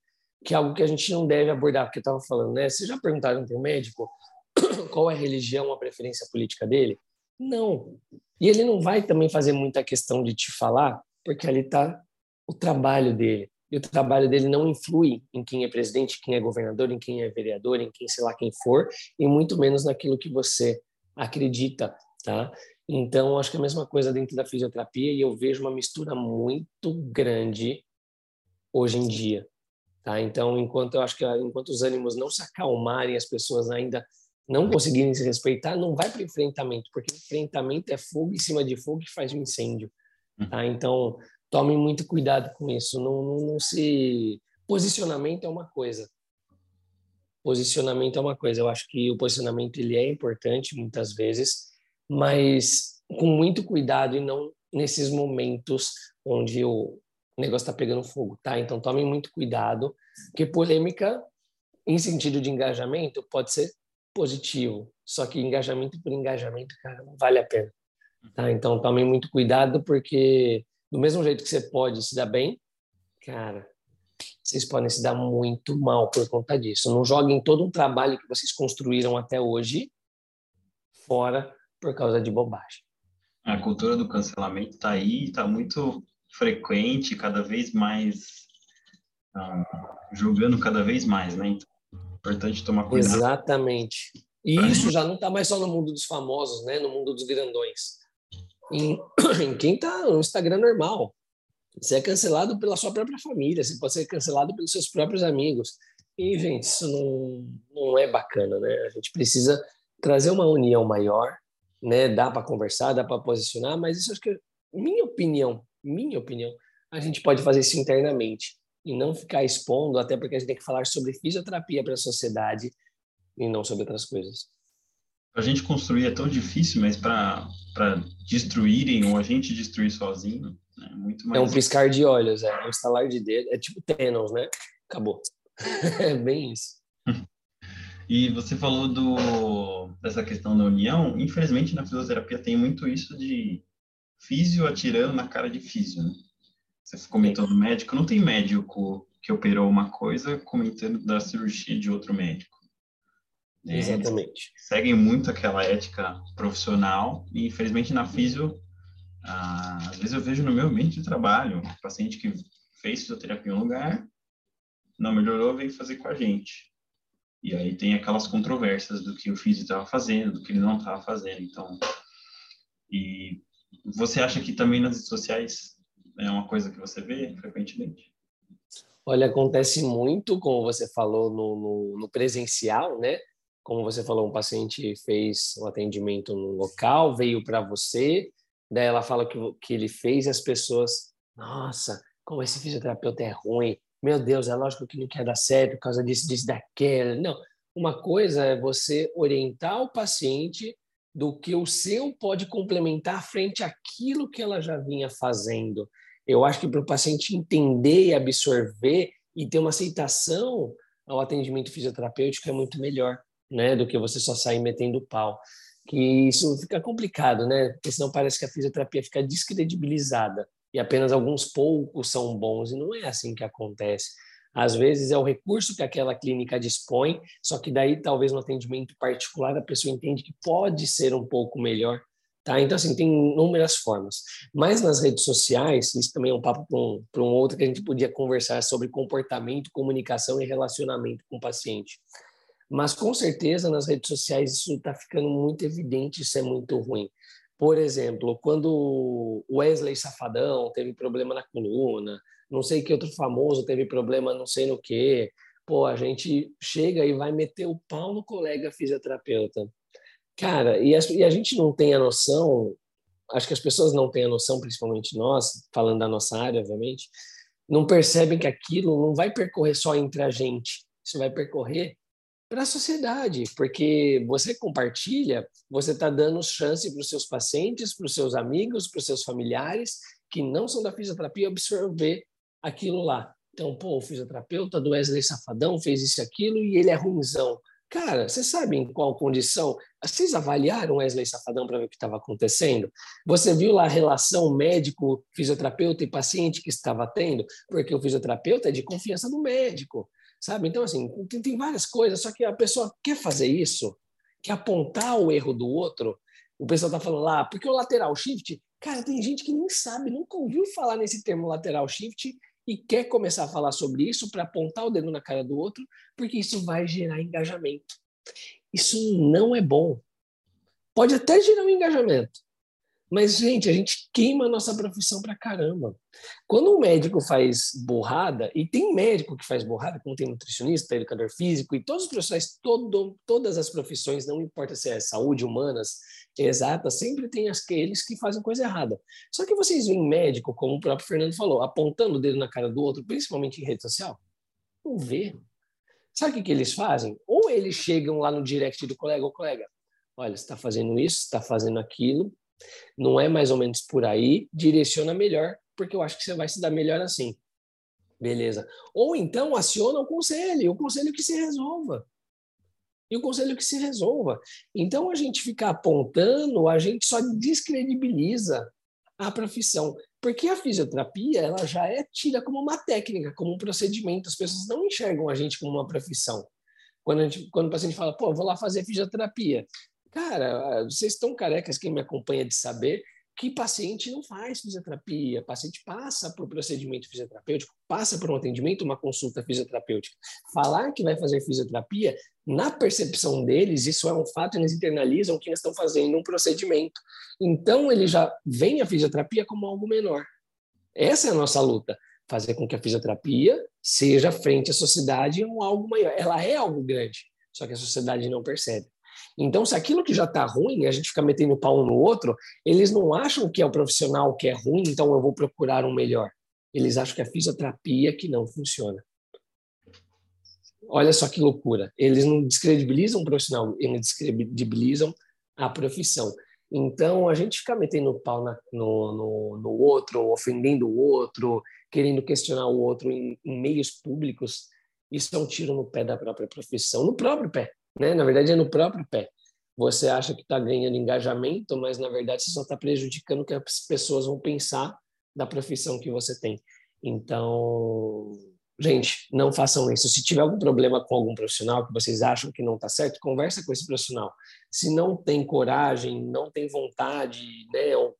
que é algo que a gente não deve abordar, porque eu estava falando, né? Vocês já perguntaram para o médico qual é a religião, a preferência política dele? Não. E ele não vai também fazer muita questão de te falar, porque ali está o trabalho dele. E o trabalho dele não influi em quem é presidente, quem é governador, em quem é vereador, em quem sei lá quem for, e muito menos naquilo que você acredita, tá? Então, acho que é a mesma coisa dentro da fisioterapia e eu vejo uma mistura muito grande hoje em dia. Tá? Então, enquanto eu acho que enquanto os ânimos não se acalmarem, as pessoas ainda não conseguirem se respeitar, não vai para o enfrentamento, porque enfrentamento é fogo em cima de fogo que faz um incêndio. Tá? Então, tomem muito cuidado com isso. Não, não, não se posicionamento é uma coisa. Posicionamento é uma coisa. Eu acho que o posicionamento ele é importante muitas vezes, mas com muito cuidado e não nesses momentos onde o, negócio está pegando fogo, tá? Então tomem muito cuidado, porque polêmica em sentido de engajamento pode ser positivo, só que engajamento por engajamento, cara, não vale a pena, tá? Então tomem muito cuidado, porque do mesmo jeito que você pode se dar bem, cara, vocês podem se dar muito mal por conta disso. Não joguem todo um trabalho que vocês construíram até hoje fora por causa de bobagem. A cultura do cancelamento está aí, está muito frequente, cada vez mais um, julgando cada vez mais, né? Então, é importante tomar cuidado. Exatamente. E isso já não está mais só no mundo dos famosos, né? No mundo dos grandões. Em, em quem está no Instagram normal. Você é cancelado pela sua própria família, você pode ser cancelado pelos seus próprios amigos. E, gente, isso não, não é bacana, né? A gente precisa trazer uma união maior, né? Dá para conversar, dá para posicionar, mas isso acho que, minha opinião, minha opinião, a gente pode fazer isso internamente e não ficar expondo, até porque a gente tem que falar sobre fisioterapia para a sociedade e não sobre outras coisas. A gente construir é tão difícil, mas para destruírem ou a gente destruir sozinho, né, é muito mais. É um piscar de olhos, é um estalar de dedo, é tipo Thanos, né? Acabou. é bem isso. E você falou do, dessa questão da união. Infelizmente, na fisioterapia tem muito isso de físio atirando na cara de físio, né? Você comentou do médico. Não tem médico que operou uma coisa comentando da cirurgia de outro médico. Né? Exatamente. seguem muito aquela ética profissional e, infelizmente, na físio, ah, às vezes eu vejo no meu ambiente de trabalho, um paciente que fez fisioterapia em um lugar, não melhorou, veio fazer com a gente. E aí tem aquelas controvérsias do que o físico estava fazendo, do que ele não estava fazendo. Então, e você acha que também nas redes sociais é uma coisa que você vê frequentemente? Olha, acontece muito, como você falou, no, no, no presencial, né? Como você falou, um paciente fez um atendimento no local, veio para você, daí ela fala que, que ele fez e as pessoas, nossa, como esse fisioterapeuta é ruim, meu Deus, é lógico que não quer dar certo por causa disso, disso, daquela. Não. Uma coisa é você orientar o paciente do que o seu pode complementar frente àquilo que ela já vinha fazendo. Eu acho que para o paciente entender e absorver e ter uma aceitação ao atendimento fisioterapêutico é muito melhor, né, do que você só sair metendo pau. Que isso fica complicado, né? Porque senão parece que a fisioterapia fica descredibilizada e apenas alguns poucos são bons, e não é assim que acontece. Às vezes é o recurso que aquela clínica dispõe, só que daí talvez no atendimento particular a pessoa entende que pode ser um pouco melhor, tá? Então assim, tem inúmeras formas. Mas nas redes sociais, isso também é um papo para um, um outro que a gente podia conversar sobre comportamento, comunicação e relacionamento com o paciente. Mas com certeza nas redes sociais isso está ficando muito evidente, isso é muito ruim. Por exemplo, quando Wesley Safadão teve problema na coluna, não sei que outro famoso teve problema não sei no que, pô, a gente chega e vai meter o pau no colega fisioterapeuta. Cara, e a, e a gente não tem a noção, acho que as pessoas não têm a noção, principalmente nós, falando da nossa área, obviamente, não percebem que aquilo não vai percorrer só entre a gente, isso vai percorrer para a sociedade, porque você compartilha, você está dando chance para os seus pacientes, para os seus amigos, para os seus familiares que não são da fisioterapia absorver aquilo lá. Então, pô, o fisioterapeuta do Wesley Safadão fez isso e aquilo e ele é ruimzão. Cara, vocês sabem em qual condição? Vocês avaliaram Wesley Safadão para ver o que estava acontecendo? Você viu lá a relação médico-fisioterapeuta e paciente que estava tendo? Porque o fisioterapeuta é de confiança do médico sabe? Então, assim, tem, tem várias coisas, só que a pessoa quer fazer isso, quer apontar o erro do outro. O pessoal está falando lá, porque o lateral shift, cara, tem gente que nem sabe, nunca ouviu falar nesse termo lateral shift e quer começar a falar sobre isso para apontar o dedo na cara do outro, porque isso vai gerar engajamento. Isso não é bom. Pode até gerar um engajamento, mas, gente, a gente queima a nossa profissão pra caramba. Quando um médico faz borrada, e tem médico que faz borrada, como tem nutricionista, educador físico, e todos os profissionais, todo, todas as profissões, não importa se é saúde, humanas, exata, sempre tem aqueles que fazem coisa errada. Só que vocês veem médico, como o próprio Fernando falou, apontando o dedo na cara do outro, principalmente em rede social? Não vê. Sabe o que, que eles fazem? Ou eles chegam lá no direct do colega, ô colega, olha, está fazendo isso, está fazendo aquilo, não é mais ou menos por aí, direciona melhor, porque eu acho que você vai se dar melhor assim. Beleza. Ou então aciona o conselho, o conselho que se resolva. E o conselho que se resolva. Então a gente ficar apontando, a gente só descredibiliza a profissão. Porque a fisioterapia, ela já é tida como uma técnica, como um procedimento. As pessoas não enxergam a gente como uma profissão. Quando, gente, quando o paciente fala, pô, vou lá fazer fisioterapia. Cara, vocês estão carecas, quem me acompanha de saber, que paciente não faz fisioterapia, paciente passa por procedimento fisioterapêutico, passa por um atendimento, uma consulta fisioterapêutica. Falar que vai fazer fisioterapia, na percepção deles, isso é um fato, eles internalizam que eles estão fazendo um procedimento. Então, ele já vem a fisioterapia como algo menor. Essa é a nossa luta, fazer com que a fisioterapia seja frente à sociedade um algo maior. Ela é algo grande, só que a sociedade não percebe. Então, se aquilo que já está ruim, a gente fica metendo pau um no outro, eles não acham que é o profissional que é ruim, então eu vou procurar um melhor. Eles acham que é a fisioterapia que não funciona. Olha só que loucura. Eles não descredibilizam o profissional, eles descredibilizam a profissão. Então, a gente fica metendo pau na, no, no, no, outro, ofendendo o outro, querendo questionar o outro em, em meios públicos, isso é um tiro no pé da própria profissão, no próprio pé Né? Na verdade, é no próprio pé. Você acha que está ganhando engajamento, mas na verdade você só está prejudicando o que as pessoas vão pensar da profissão que você tem. Então, gente, não façam isso. Se tiver algum problema com algum profissional que vocês acham que não está certo, conversa com esse profissional. Se não tem coragem, não tem vontade, né, ou,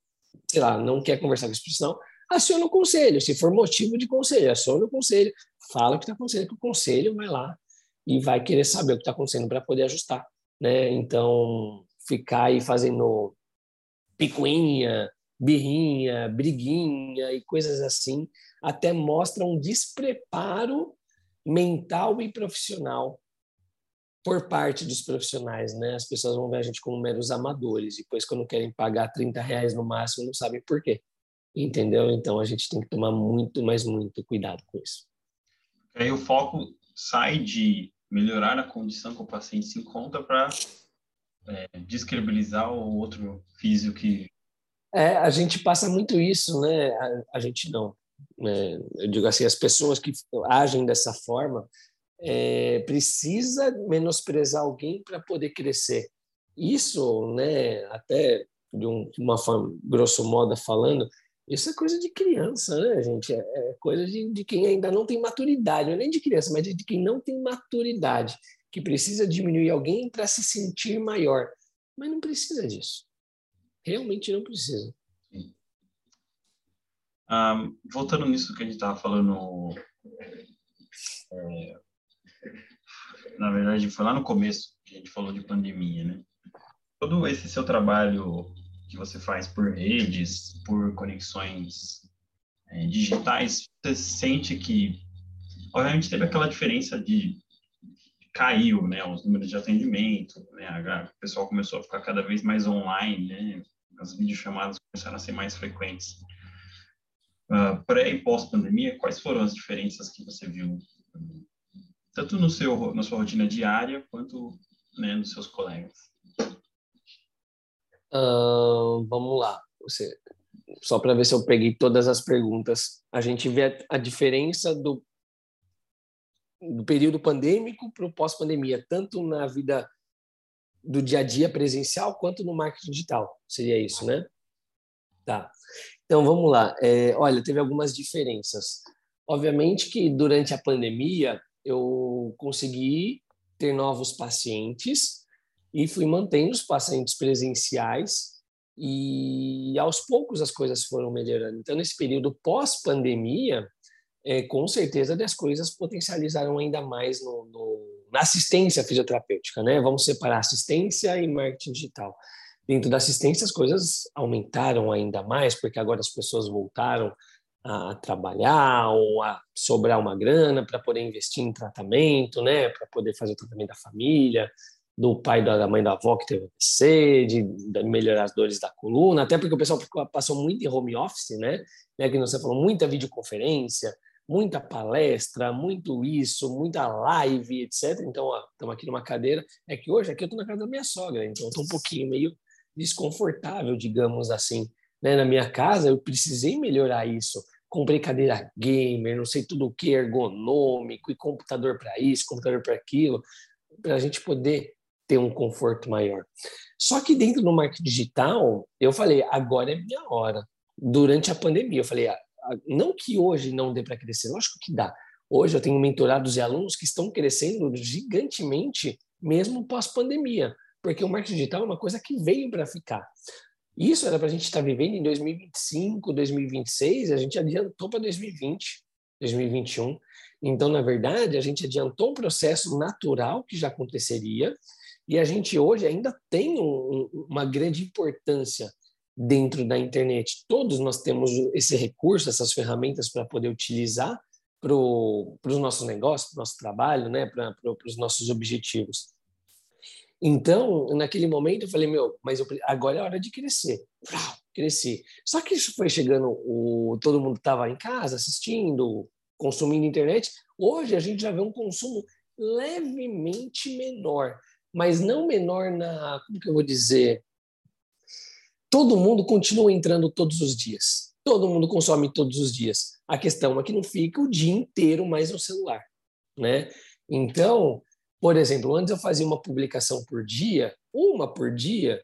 sei lá, não quer conversar com esse profissional, aciona o conselho. Se for motivo de conselho, aciona o conselho, fala o que está acontecendo, que o conselho vai lá e vai querer saber o que está acontecendo para poder ajustar. Né? Então, ficar aí fazendo picuinha, birrinha, briguinha e coisas assim, até mostra um despreparo mental e profissional por parte dos profissionais, né? As pessoas vão ver a gente como meros amadores, e depois quando querem pagar 30 reais no máximo, não sabem por quê, entendeu? Então a gente tem que tomar muito, mas muito cuidado com isso. Aí o foco sai de melhorar a condição que o paciente se encontra para é, descredibilizar o outro físico que é, a gente passa muito isso, né? A, a gente não. É, eu digo assim, as pessoas que agem dessa forma é, precisa menosprezar alguém para poder crescer. Isso, né? Até de, um, uma forma grosso modo falando, isso é coisa de criança, né, gente? É, é coisa de, de, quem ainda não tem maturidade, não é nem de criança, mas de quem não tem maturidade, que precisa diminuir alguém para se sentir maior. Mas não precisa disso. Realmente não precisa. Um, voltando nisso que a gente estava falando, é, na verdade foi lá no começo que a gente falou de pandemia, né? Todo esse seu trabalho que você faz por redes, por conexões é, digitais, você sente que, obviamente, teve aquela diferença de caiu, né, os números de atendimento, né, o pessoal começou a ficar cada vez mais online, né, as videochamadas começaram a ser mais frequentes. Uh, pré e pós-pandemia, quais foram as diferenças que você viu, tanto no seu, na sua rotina diária, quanto né, nos seus colegas? Uh, vamos lá. Você, só para ver se eu peguei todas as perguntas. A gente vê a, a diferença do, do período pandêmico para o pós-pandemia, tanto na vida do dia a dia presencial quanto no marketing digital. Seria isso, né? Tá. Então vamos lá. É, olha, teve algumas diferenças. Obviamente que durante a pandemia eu consegui ter novos pacientes e fui mantendo os pacientes presenciais e aos poucos as coisas foram melhorando. Então nesse período pós-pandemia, é, com certeza as coisas potencializaram ainda mais no, no na assistência fisioterapêutica, né? Vamos separar assistência e marketing digital. Dentro da assistência, as coisas aumentaram ainda mais, porque agora as pessoas voltaram a trabalhar ou a sobrar uma grana para poder investir em tratamento, né? Para poder fazer o tratamento da família, do pai da mãe da avó que teve AVC, de, de, melhorar as dores da coluna, até porque o pessoal passou muito em home office, né? né que você falou, muita videoconferência, muita palestra, muito isso, muita live, etc. Então, estamos aqui numa cadeira. É que hoje aqui eu estou na casa da minha sogra, então estou um pouquinho meio desconfortável, digamos assim. Né? Na minha casa, eu precisei melhorar isso. Comprei cadeira gamer, não sei tudo o que, ergonômico, e computador para isso, computador para aquilo, para a gente poder ter um conforto maior. Só que dentro do marketing digital, eu falei, agora é minha hora. Durante a pandemia, eu falei, ah, não que hoje não dê para crescer, lógico que dá. Hoje eu tenho mentorados e alunos que estão crescendo gigantemente, mesmo pós-pandemia, porque o marketing digital é uma coisa que veio para ficar. Isso era para a gente estar tá vivendo em 2025, 2026, a gente adiantou para 2020, 2021. Então, na verdade, a gente adiantou um processo natural que já aconteceria e a gente hoje ainda tem um, uma grande importância dentro da internet. Todos nós temos esse recurso, essas ferramentas para poder utilizar para os nossos negócios, para o nosso trabalho, né? para os nossos objetivos. Então, naquele momento, eu falei, meu, mas eu, agora é hora de crescer. Cresci. Só que isso foi chegando, o, todo mundo estava em casa assistindo, consumindo internet. Hoje a gente já vê um consumo levemente menor, mas não menor na, como que eu vou dizer, todo mundo continua entrando todos os dias. Todo mundo consome todos os dias. A questão é que não fica o dia inteiro mais no celular, né? Então, Por exemplo, antes eu fazia uma publicação por dia, uma por dia,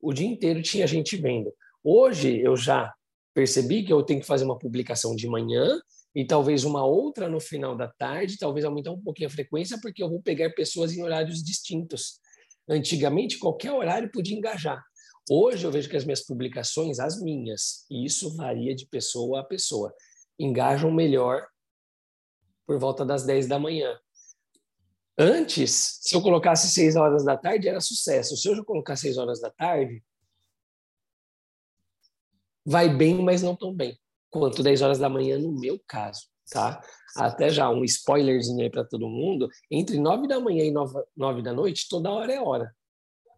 o dia inteiro tinha gente vendo. Hoje eu já percebi que eu tenho que fazer uma publicação de manhã e talvez uma outra no final da tarde, talvez aumentar um pouquinho a frequência, porque eu vou pegar pessoas em horários distintos. Antigamente, qualquer horário podia engajar. Hoje eu vejo que as minhas publicações, as minhas, e isso varia de pessoa a pessoa, engajam melhor por volta das 10 da manhã. Antes, se eu colocasse 6 horas da tarde, era sucesso. Se eu colocar 6 horas da tarde, vai bem, mas não tão bem quanto 10 horas da manhã no meu caso, tá? Até já um spoilerzinho aí para todo mundo, entre 9 da manhã e 9, 9 da noite, toda hora é hora.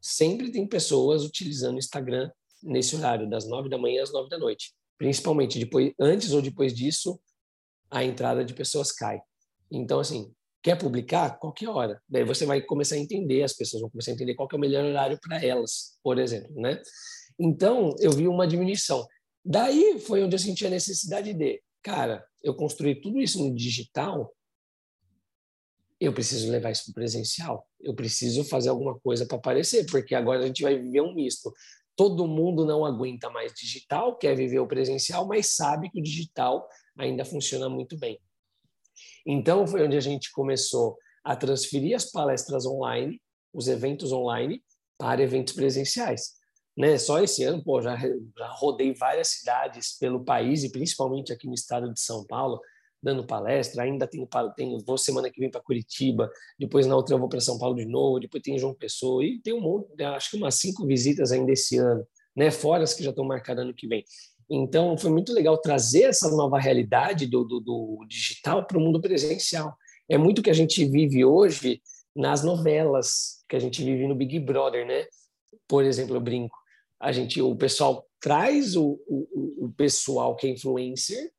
Sempre tem pessoas utilizando o Instagram nesse horário, das 9 da manhã às 9 da noite. Principalmente depois, antes ou depois disso, a entrada de pessoas cai. Então, assim, quer publicar? Qualquer hora. Daí você vai começar a entender, as pessoas vão começar a entender qual é o melhor horário para elas, por exemplo, né? Então, eu vi uma diminuição. Daí foi onde eu senti a necessidade de, cara, eu construí tudo isso no digital, eu preciso levar isso para o presencial. Eu preciso fazer alguma coisa para aparecer, porque agora a gente vai viver um misto. Todo mundo não aguenta mais digital, quer viver o presencial, mas sabe que o digital ainda funciona muito bem. Então foi onde a gente começou a transferir as palestras online, os eventos online, para eventos presenciais né? Só esse ano, pô, já, já rodei várias cidades pelo país e principalmente aqui no estado de São Paulo, dando palestra. Ainda tenho, tenho vou semana que vem para Curitiba, depois na outra eu vou para São Paulo de novo, depois tem João Pessoa e tem um monte, acho que umas cinco visitas ainda esse ano, né? Fora as que já estão marcadas ano que vem. Então, foi muito legal trazer essa nova realidade do, do, do digital para o mundo presencial. É muito que a gente vive hoje nas novelas, que a gente vive no Big Brother, né? Por exemplo, eu brinco a gente, o pessoal traz o, o, o pessoal que é influencer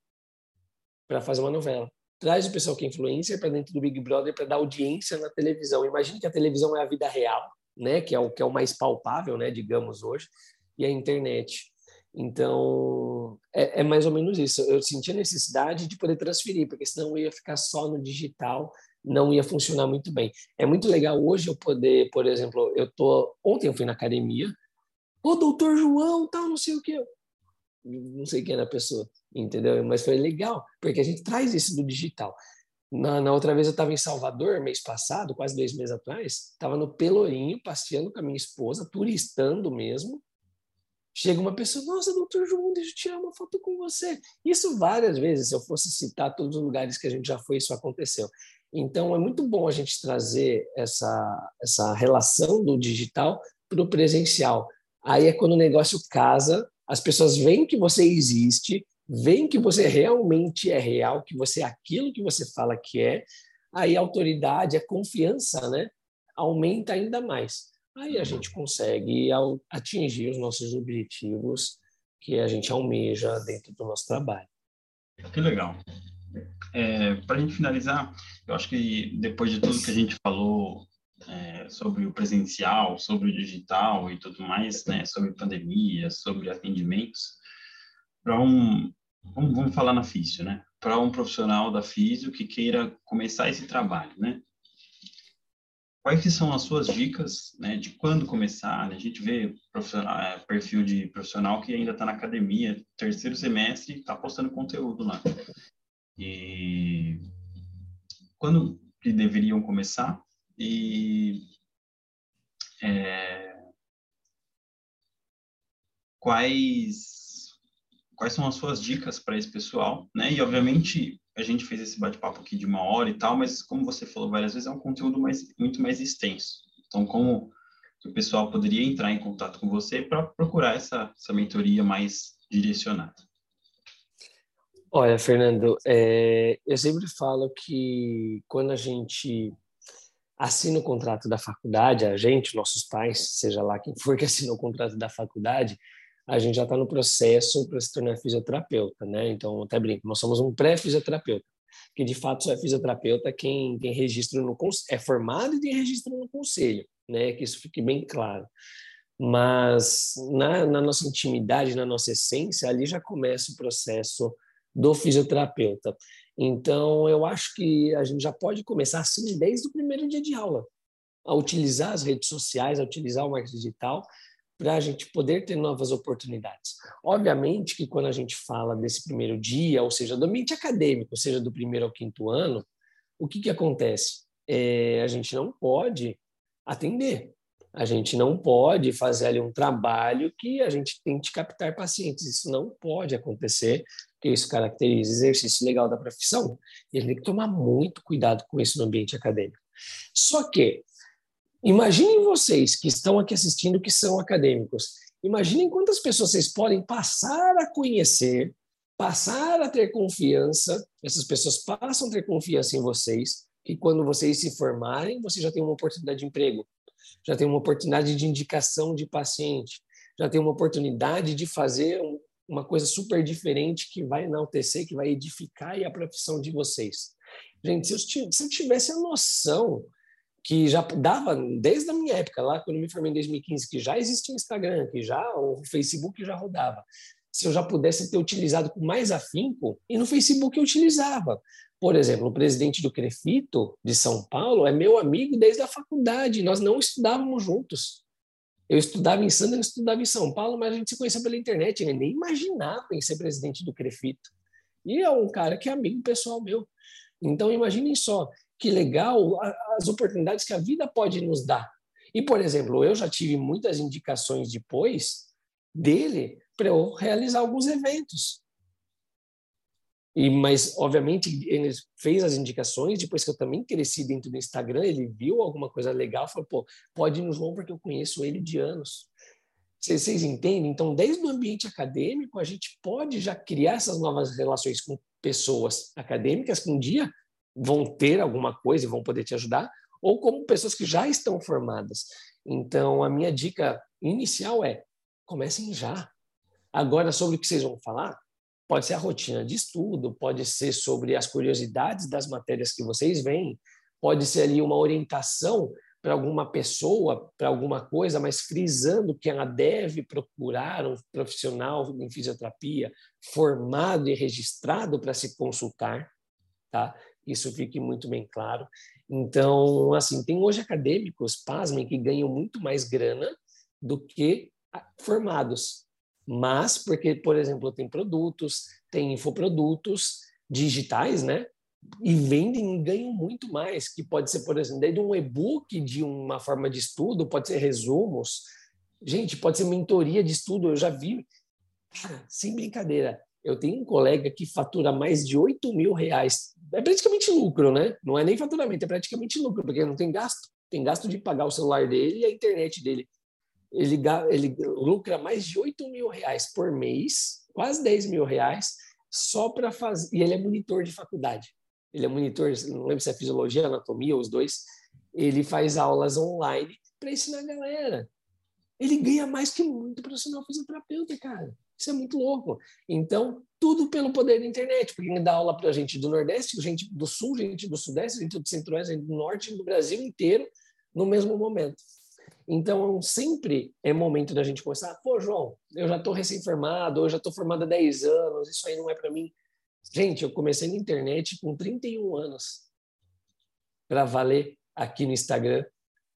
para fazer uma novela. Traz o pessoal que é influencer para dentro do Big Brother para dar audiência na televisão. Imagine que a televisão é a vida real, né? Que é o que é o mais palpável, né? Digamos hoje, e a internet. Então, é, é, mais ou menos isso. Eu senti a necessidade de poder transferir, porque senão eu ia ficar só no digital, não ia funcionar muito bem. É muito legal hoje eu poder, por exemplo, eu tô ontem eu fui na academia, Ô, doutor João, tal, não sei o que. Não sei quem era a pessoa, entendeu? Mas foi legal, porque a gente traz isso do digital. Na, na outra vez eu estava em Salvador, mês passado, quase dois meses atrás, estava no Pelourinho, passeando com a minha esposa, turistando mesmo. Chega uma pessoa, nossa, doutor João, deixa eu tirar uma foto com você. Isso várias vezes, se eu fosse citar todos os lugares que a gente já foi, isso aconteceu. Então, é muito bom a gente trazer essa, essa relação do digital para o presencial. Aí é quando o negócio casa, as pessoas veem que você existe, veem que você realmente é real, que você é aquilo que você fala que é, aí a autoridade, a confiança, né, aumenta ainda mais. Aí a gente consegue atingir os nossos objetivos que a gente almeja dentro do nosso trabalho. Que legal. É, Para a gente finalizar, eu acho que depois de tudo que a gente falou sobre o presencial, sobre o digital e tudo mais, né, sobre pandemia, sobre atendimentos, para um, vamos, vamos, falar na físio, né, para um profissional da físio que queira começar esse trabalho, né, quais que são as suas dicas, né, de quando começar? A gente vê é, perfil de profissional que ainda está na academia, terceiro semestre, está postando conteúdo lá. E quando que deveriam começar e é, quais quais são as suas dicas para esse pessoal, né? E obviamente a gente fez esse bate-papo aqui de uma hora e tal, mas como você falou várias vezes, é um conteúdo mais, muito mais extenso. Então, como o pessoal poderia entrar em contato com você para procurar essa, essa mentoria mais direcionada? Olha, Fernando, é, eu sempre falo que quando a gente assina o contrato da faculdade, a gente, nossos pais, seja lá quem for que assina o contrato da faculdade, a gente já está no processo para se tornar fisioterapeuta, né? Então, até brinco, nós somos um pré-fisioterapeuta, que de fato só é fisioterapeuta quem tem registro no é formado e tem registro no conselho, né? Que isso fique bem claro. Mas na, na nossa intimidade, na nossa essência, ali já começa o processo do fisioterapeuta. Então, eu acho que a gente já pode começar assim desde o primeiro dia de aula, a utilizar as redes sociais, a utilizar o marketing digital para a gente poder ter novas oportunidades. Obviamente que quando a gente fala desse primeiro dia, ou seja, do ambiente acadêmico, seja do primeiro ao quinto ano, o que, que acontece? É, a gente não pode atender. A gente não pode fazer ali um trabalho que a gente tente captar pacientes. Isso não pode acontecer, porque isso caracteriza exercício legal da profissão. E gente tem que tomar muito cuidado com isso no ambiente acadêmico. Só que, imaginem vocês que estão aqui assistindo que são acadêmicos. Imaginem quantas pessoas vocês podem passar a conhecer, passar a ter confiança, essas pessoas passam a ter confiança em vocês, e quando vocês se formarem, você já tem uma oportunidade de emprego já tem uma oportunidade de indicação de paciente, já tem uma oportunidade de fazer uma coisa super diferente que vai enaltecer, que vai edificar a profissão de vocês. Gente, se eu, se eu tivesse a noção que já dava desde a minha época lá, quando eu me formei em 2015, que já existia o Instagram, que já o Facebook já rodava. Se eu já pudesse ter utilizado com mais afinco, e no Facebook eu utilizava. Por exemplo, o presidente do Crefito de São Paulo é meu amigo desde a faculdade. Nós não estudávamos juntos. Eu estudava em Santa, ele estudava em São Paulo, mas a gente se conhecia pela internet. Ele nem imaginava em ser presidente do Crefito. E é um cara que é amigo pessoal meu. Então, imaginem só que legal as oportunidades que a vida pode nos dar. E, por exemplo, eu já tive muitas indicações depois dele para eu realizar alguns eventos. E, mas, obviamente, ele fez as indicações, depois que eu também cresci dentro do Instagram, ele viu alguma coisa legal, falou, pô, pode ir no João porque eu conheço ele de anos. Vocês, entendem? Então, desde o ambiente acadêmico, a gente pode já criar essas novas relações com pessoas acadêmicas que um dia vão ter alguma coisa e vão poder te ajudar, ou como pessoas que já estão formadas. Então, a minha dica inicial é, comecem já. Agora, sobre o que vocês vão falar, Pode ser a rotina de estudo, pode ser sobre as curiosidades das matérias que vocês veem, pode ser ali uma orientação para alguma pessoa, para alguma coisa, mas frisando que ela deve procurar um profissional em fisioterapia formado e registrado para se consultar, tá? Isso fique muito bem claro. Então, assim, tem hoje acadêmicos, pasmem, que ganham muito mais grana do que formados mas porque, por exemplo, tem produtos, tem infoprodutos digitais, né? E vendem e ganham muito mais, que pode ser, por exemplo, desde um e-book de uma forma de estudo, pode ser resumos, gente, pode ser mentoria de estudo, eu já vi, cara, sem brincadeira, eu tenho um colega que fatura mais de 8 mil reais, é praticamente lucro, né? Não é nem faturamento, é praticamente lucro, porque não tem gasto, tem gasto de pagar o celular dele e a internet dele ele, ele lucra mais de 8 mil reais por mês, quase 10 mil reais, só para fazer. E ele é monitor de faculdade. Ele é monitor, não lembro se é fisiologia, anatomia, os dois. Ele faz aulas online para ensinar a galera. Ele ganha mais que muito profissional fisioterapeuta, cara. Isso é muito louco. Então, tudo pelo poder da internet, porque ele dá aula para gente do Nordeste, gente do Sul, gente do Sudeste, gente do Centro-Oeste, gente do Norte, do Brasil inteiro, no mesmo momento. Então, sempre é momento da gente começar. Pô, João, eu já estou recém-formado, eu já estou formado há 10 anos, isso aí não é para mim. Gente, eu comecei na internet com 31 anos para valer aqui no Instagram.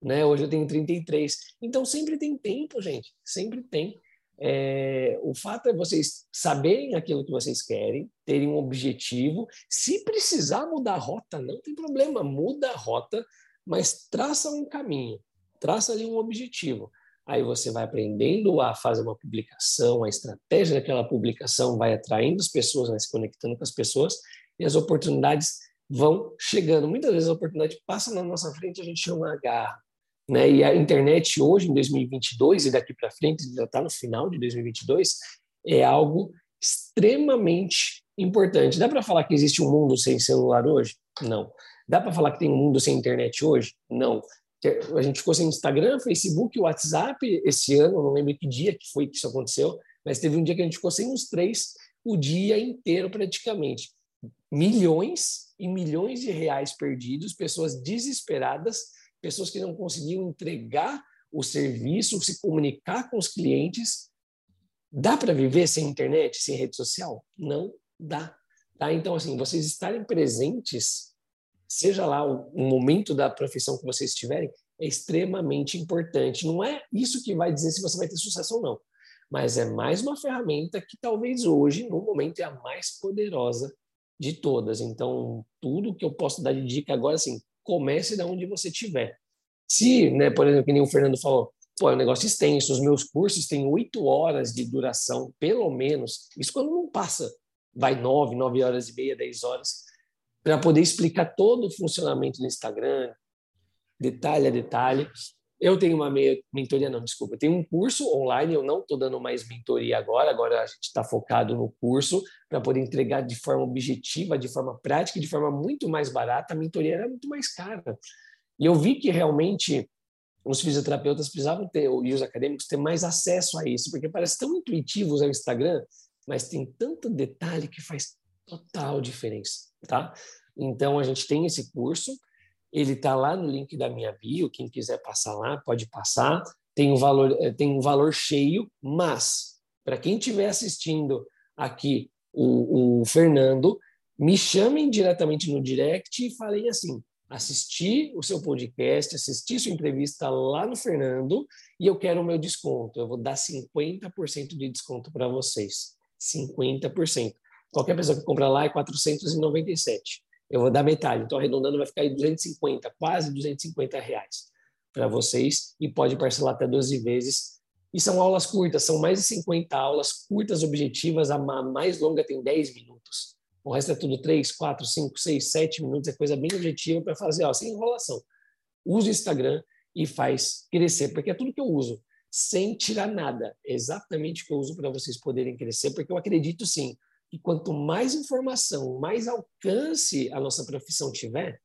Né? Hoje eu tenho 33. Então, sempre tem tempo, gente. Sempre tem. É, o fato é vocês saberem aquilo que vocês querem, terem um objetivo. Se precisar mudar a rota, não tem problema, muda a rota, mas traça um caminho traça ali um objetivo. Aí você vai aprendendo a fazer uma publicação, a estratégia daquela publicação vai atraindo as pessoas, vai se conectando com as pessoas e as oportunidades vão chegando. Muitas vezes a oportunidade passa na nossa frente e a gente não agarra. Né? E a internet hoje, em 2022, e daqui para frente, já está no final de 2022, é algo extremamente importante. Dá para falar que existe um mundo sem celular hoje? Não. Dá para falar que tem um mundo sem internet hoje? Não a gente ficou sem Instagram, Facebook, WhatsApp esse ano, não lembro que dia que foi que isso aconteceu, mas teve um dia que a gente ficou sem os três o dia inteiro praticamente. Milhões e milhões de reais perdidos, pessoas desesperadas, pessoas que não conseguiam entregar o serviço, se comunicar com os clientes. Dá para viver sem internet, sem rede social? Não dá. Tá? Então, assim, vocês estarem presentes, seja lá o, momento da profissão que vocês estiverem, é extremamente importante. Não é isso que vai dizer se você vai ter sucesso ou não, mas é mais uma ferramenta que talvez hoje, no momento, é a mais poderosa de todas. Então, tudo que eu posso dar de dica agora, assim, comece da onde você estiver. Se, né, por exemplo, que nem o Fernando falou, pô, é um negócio extenso, os meus cursos têm oito horas de duração, pelo menos, isso quando não passa, vai nove, nove horas e meia, dez horas, para poder explicar todo o funcionamento do Instagram, detalhe a detalhe. Eu tenho uma mentoria, não, desculpa, eu tenho um curso online, eu não estou dando mais mentoria agora, agora a gente está focado no curso para poder entregar de forma objetiva, de forma prática, de forma muito mais barata. A mentoria era muito mais cara. E eu vi que realmente os fisioterapeutas precisavam ter, e os acadêmicos, ter mais acesso a isso, porque parece tão intuitivo usar o Instagram, mas tem tanto detalhe que faz total diferença, tá? Então, a gente tem esse curso, ele está lá no link da minha bio, quem quiser passar lá, pode passar, tem um valor, eh, tem um valor cheio, mas, para quem estiver assistindo aqui o, o Fernando, me chamem diretamente no direct e falem assim, assisti o seu podcast, assisti sua entrevista lá no Fernando e eu quero o meu desconto. Eu vou dar 50% de desconto para vocês. 50%. Qualquer pessoa que comprar lá é 497. Eu vou dar metade. Então, arredondando, vai ficar aí 250, quase 250 reais para vocês e pode parcelar até 12 vezes. E são aulas curtas, são mais de 50 aulas curtas, objetivas. A mais longa tem 10 minutos. O resto é tudo 3, 4, 5, 6, 7 minutos. É coisa bem objetiva para fazer, ó, sem enrolação. Use o Instagram e faz crescer, porque é tudo que eu uso, sem tirar nada. É exatamente o que eu uso para vocês poderem crescer, porque eu acredito sim que quanto mais informação, mais alcance a nossa profissão tiver,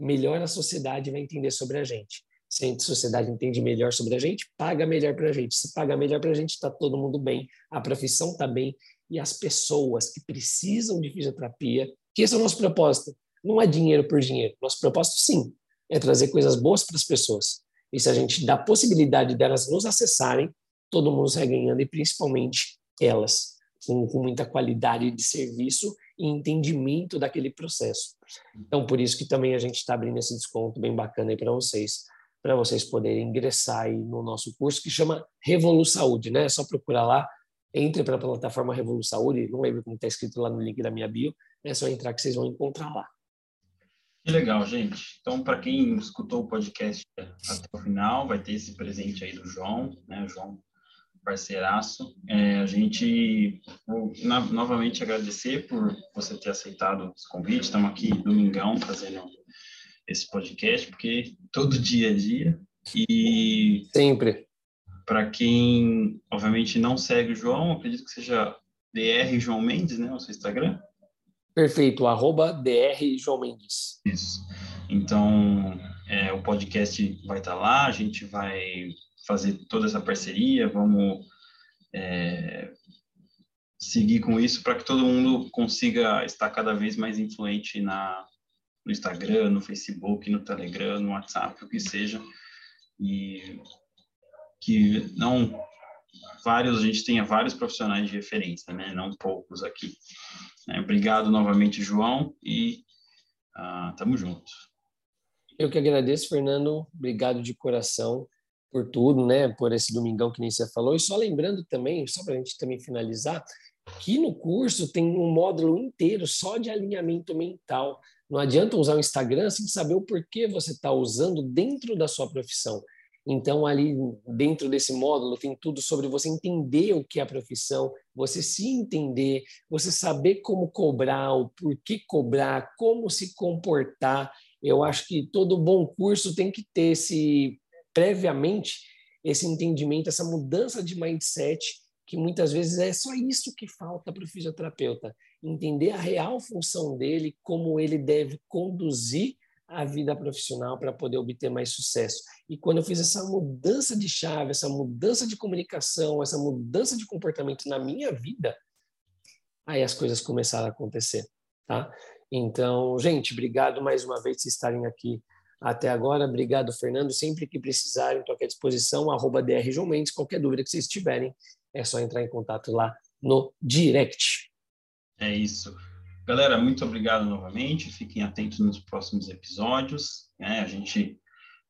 melhor a sociedade vai entender sobre a gente. Se a sociedade entende melhor sobre a gente, paga melhor para a gente. Se paga melhor para a gente, está todo mundo bem, a profissão está bem e as pessoas que precisam de fisioterapia, que esse é o nosso propósito. Não é dinheiro por dinheiro. Nosso propósito, sim, é trazer coisas boas para as pessoas. E se a gente dá possibilidade delas nos acessarem, todo mundo sai ganhando e principalmente elas, com, com muita qualidade de serviço e entendimento daquele processo. Então, por isso que também a gente está abrindo esse desconto bem bacana aí para vocês, para vocês poderem ingressar aí no nosso curso que chama Revolu Saúde, né? É só procurar lá, entre para a plataforma Revolu Saúde, não lembro como está escrito lá no link da minha bio, é só entrar que vocês vão encontrar lá. Que legal, gente. Então, para quem escutou o podcast até o final, vai ter esse presente aí do João, né? O João, parceiraço. É, a gente vou na, novamente agradecer por você ter aceitado os convites. Estamos aqui domingão fazendo esse podcast, porque todo dia a dia. E. Sempre para quem, obviamente, não segue o João, acredito que seja DR João Mendes, né? O seu Instagram. Perfeito, arroba DR João Mendes. Isso. Então, é, o podcast vai estar tá lá, a gente vai fazer toda essa parceria, vamos é, seguir com isso para que todo mundo consiga estar cada vez mais influente na, no Instagram, no Facebook, no Telegram, no WhatsApp, o que seja. E que não vários, a gente tenha vários profissionais de referência, né? Não poucos aqui. É, obrigado novamente, João, e uh, tamo junto. Eu que agradeço, Fernando. Obrigado de coração por tudo, né? Por esse domingão que nem você falou. E só lembrando também, só para a gente também finalizar, que no curso tem um módulo inteiro só de alinhamento mental. Não adianta usar o Instagram sem saber o porquê você está usando dentro da sua profissão. Então, ali dentro desse módulo, tem tudo sobre você entender o que é a profissão, você se entender, você saber como cobrar, o porquê cobrar, como se comportar. Eu acho que todo bom curso tem que ter esse, previamente, esse entendimento, essa mudança de mindset, que muitas vezes é só isso que falta para o fisioterapeuta. Entender a real função dele, como ele deve conduzir a vida profissional para poder obter mais sucesso. E quando eu fiz essa mudança de chave, essa mudança de comunicação, essa mudança de comportamento na minha vida, aí as coisas começaram a acontecer, tá? Então, gente, obrigado mais uma vez por estarem aqui até agora. Obrigado, Fernando. Sempre que precisarem, estou aqui à disposição, arroba DR João Mendes. Qualquer dúvida que vocês tiverem, é só entrar em contato lá no direct. É isso. Galera, muito obrigado novamente. Fiquem atentos nos próximos episódios. Né? A gente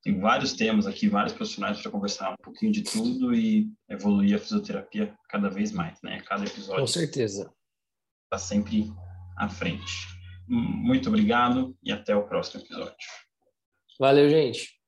tem vários temas aqui, vários profissionais para conversar um pouquinho de tudo e evoluir a fisioterapia cada vez mais, né? Cada episódio. Com certeza. Está sempre à frente. Muito obrigado e até o próximo episódio. Valeu, gente.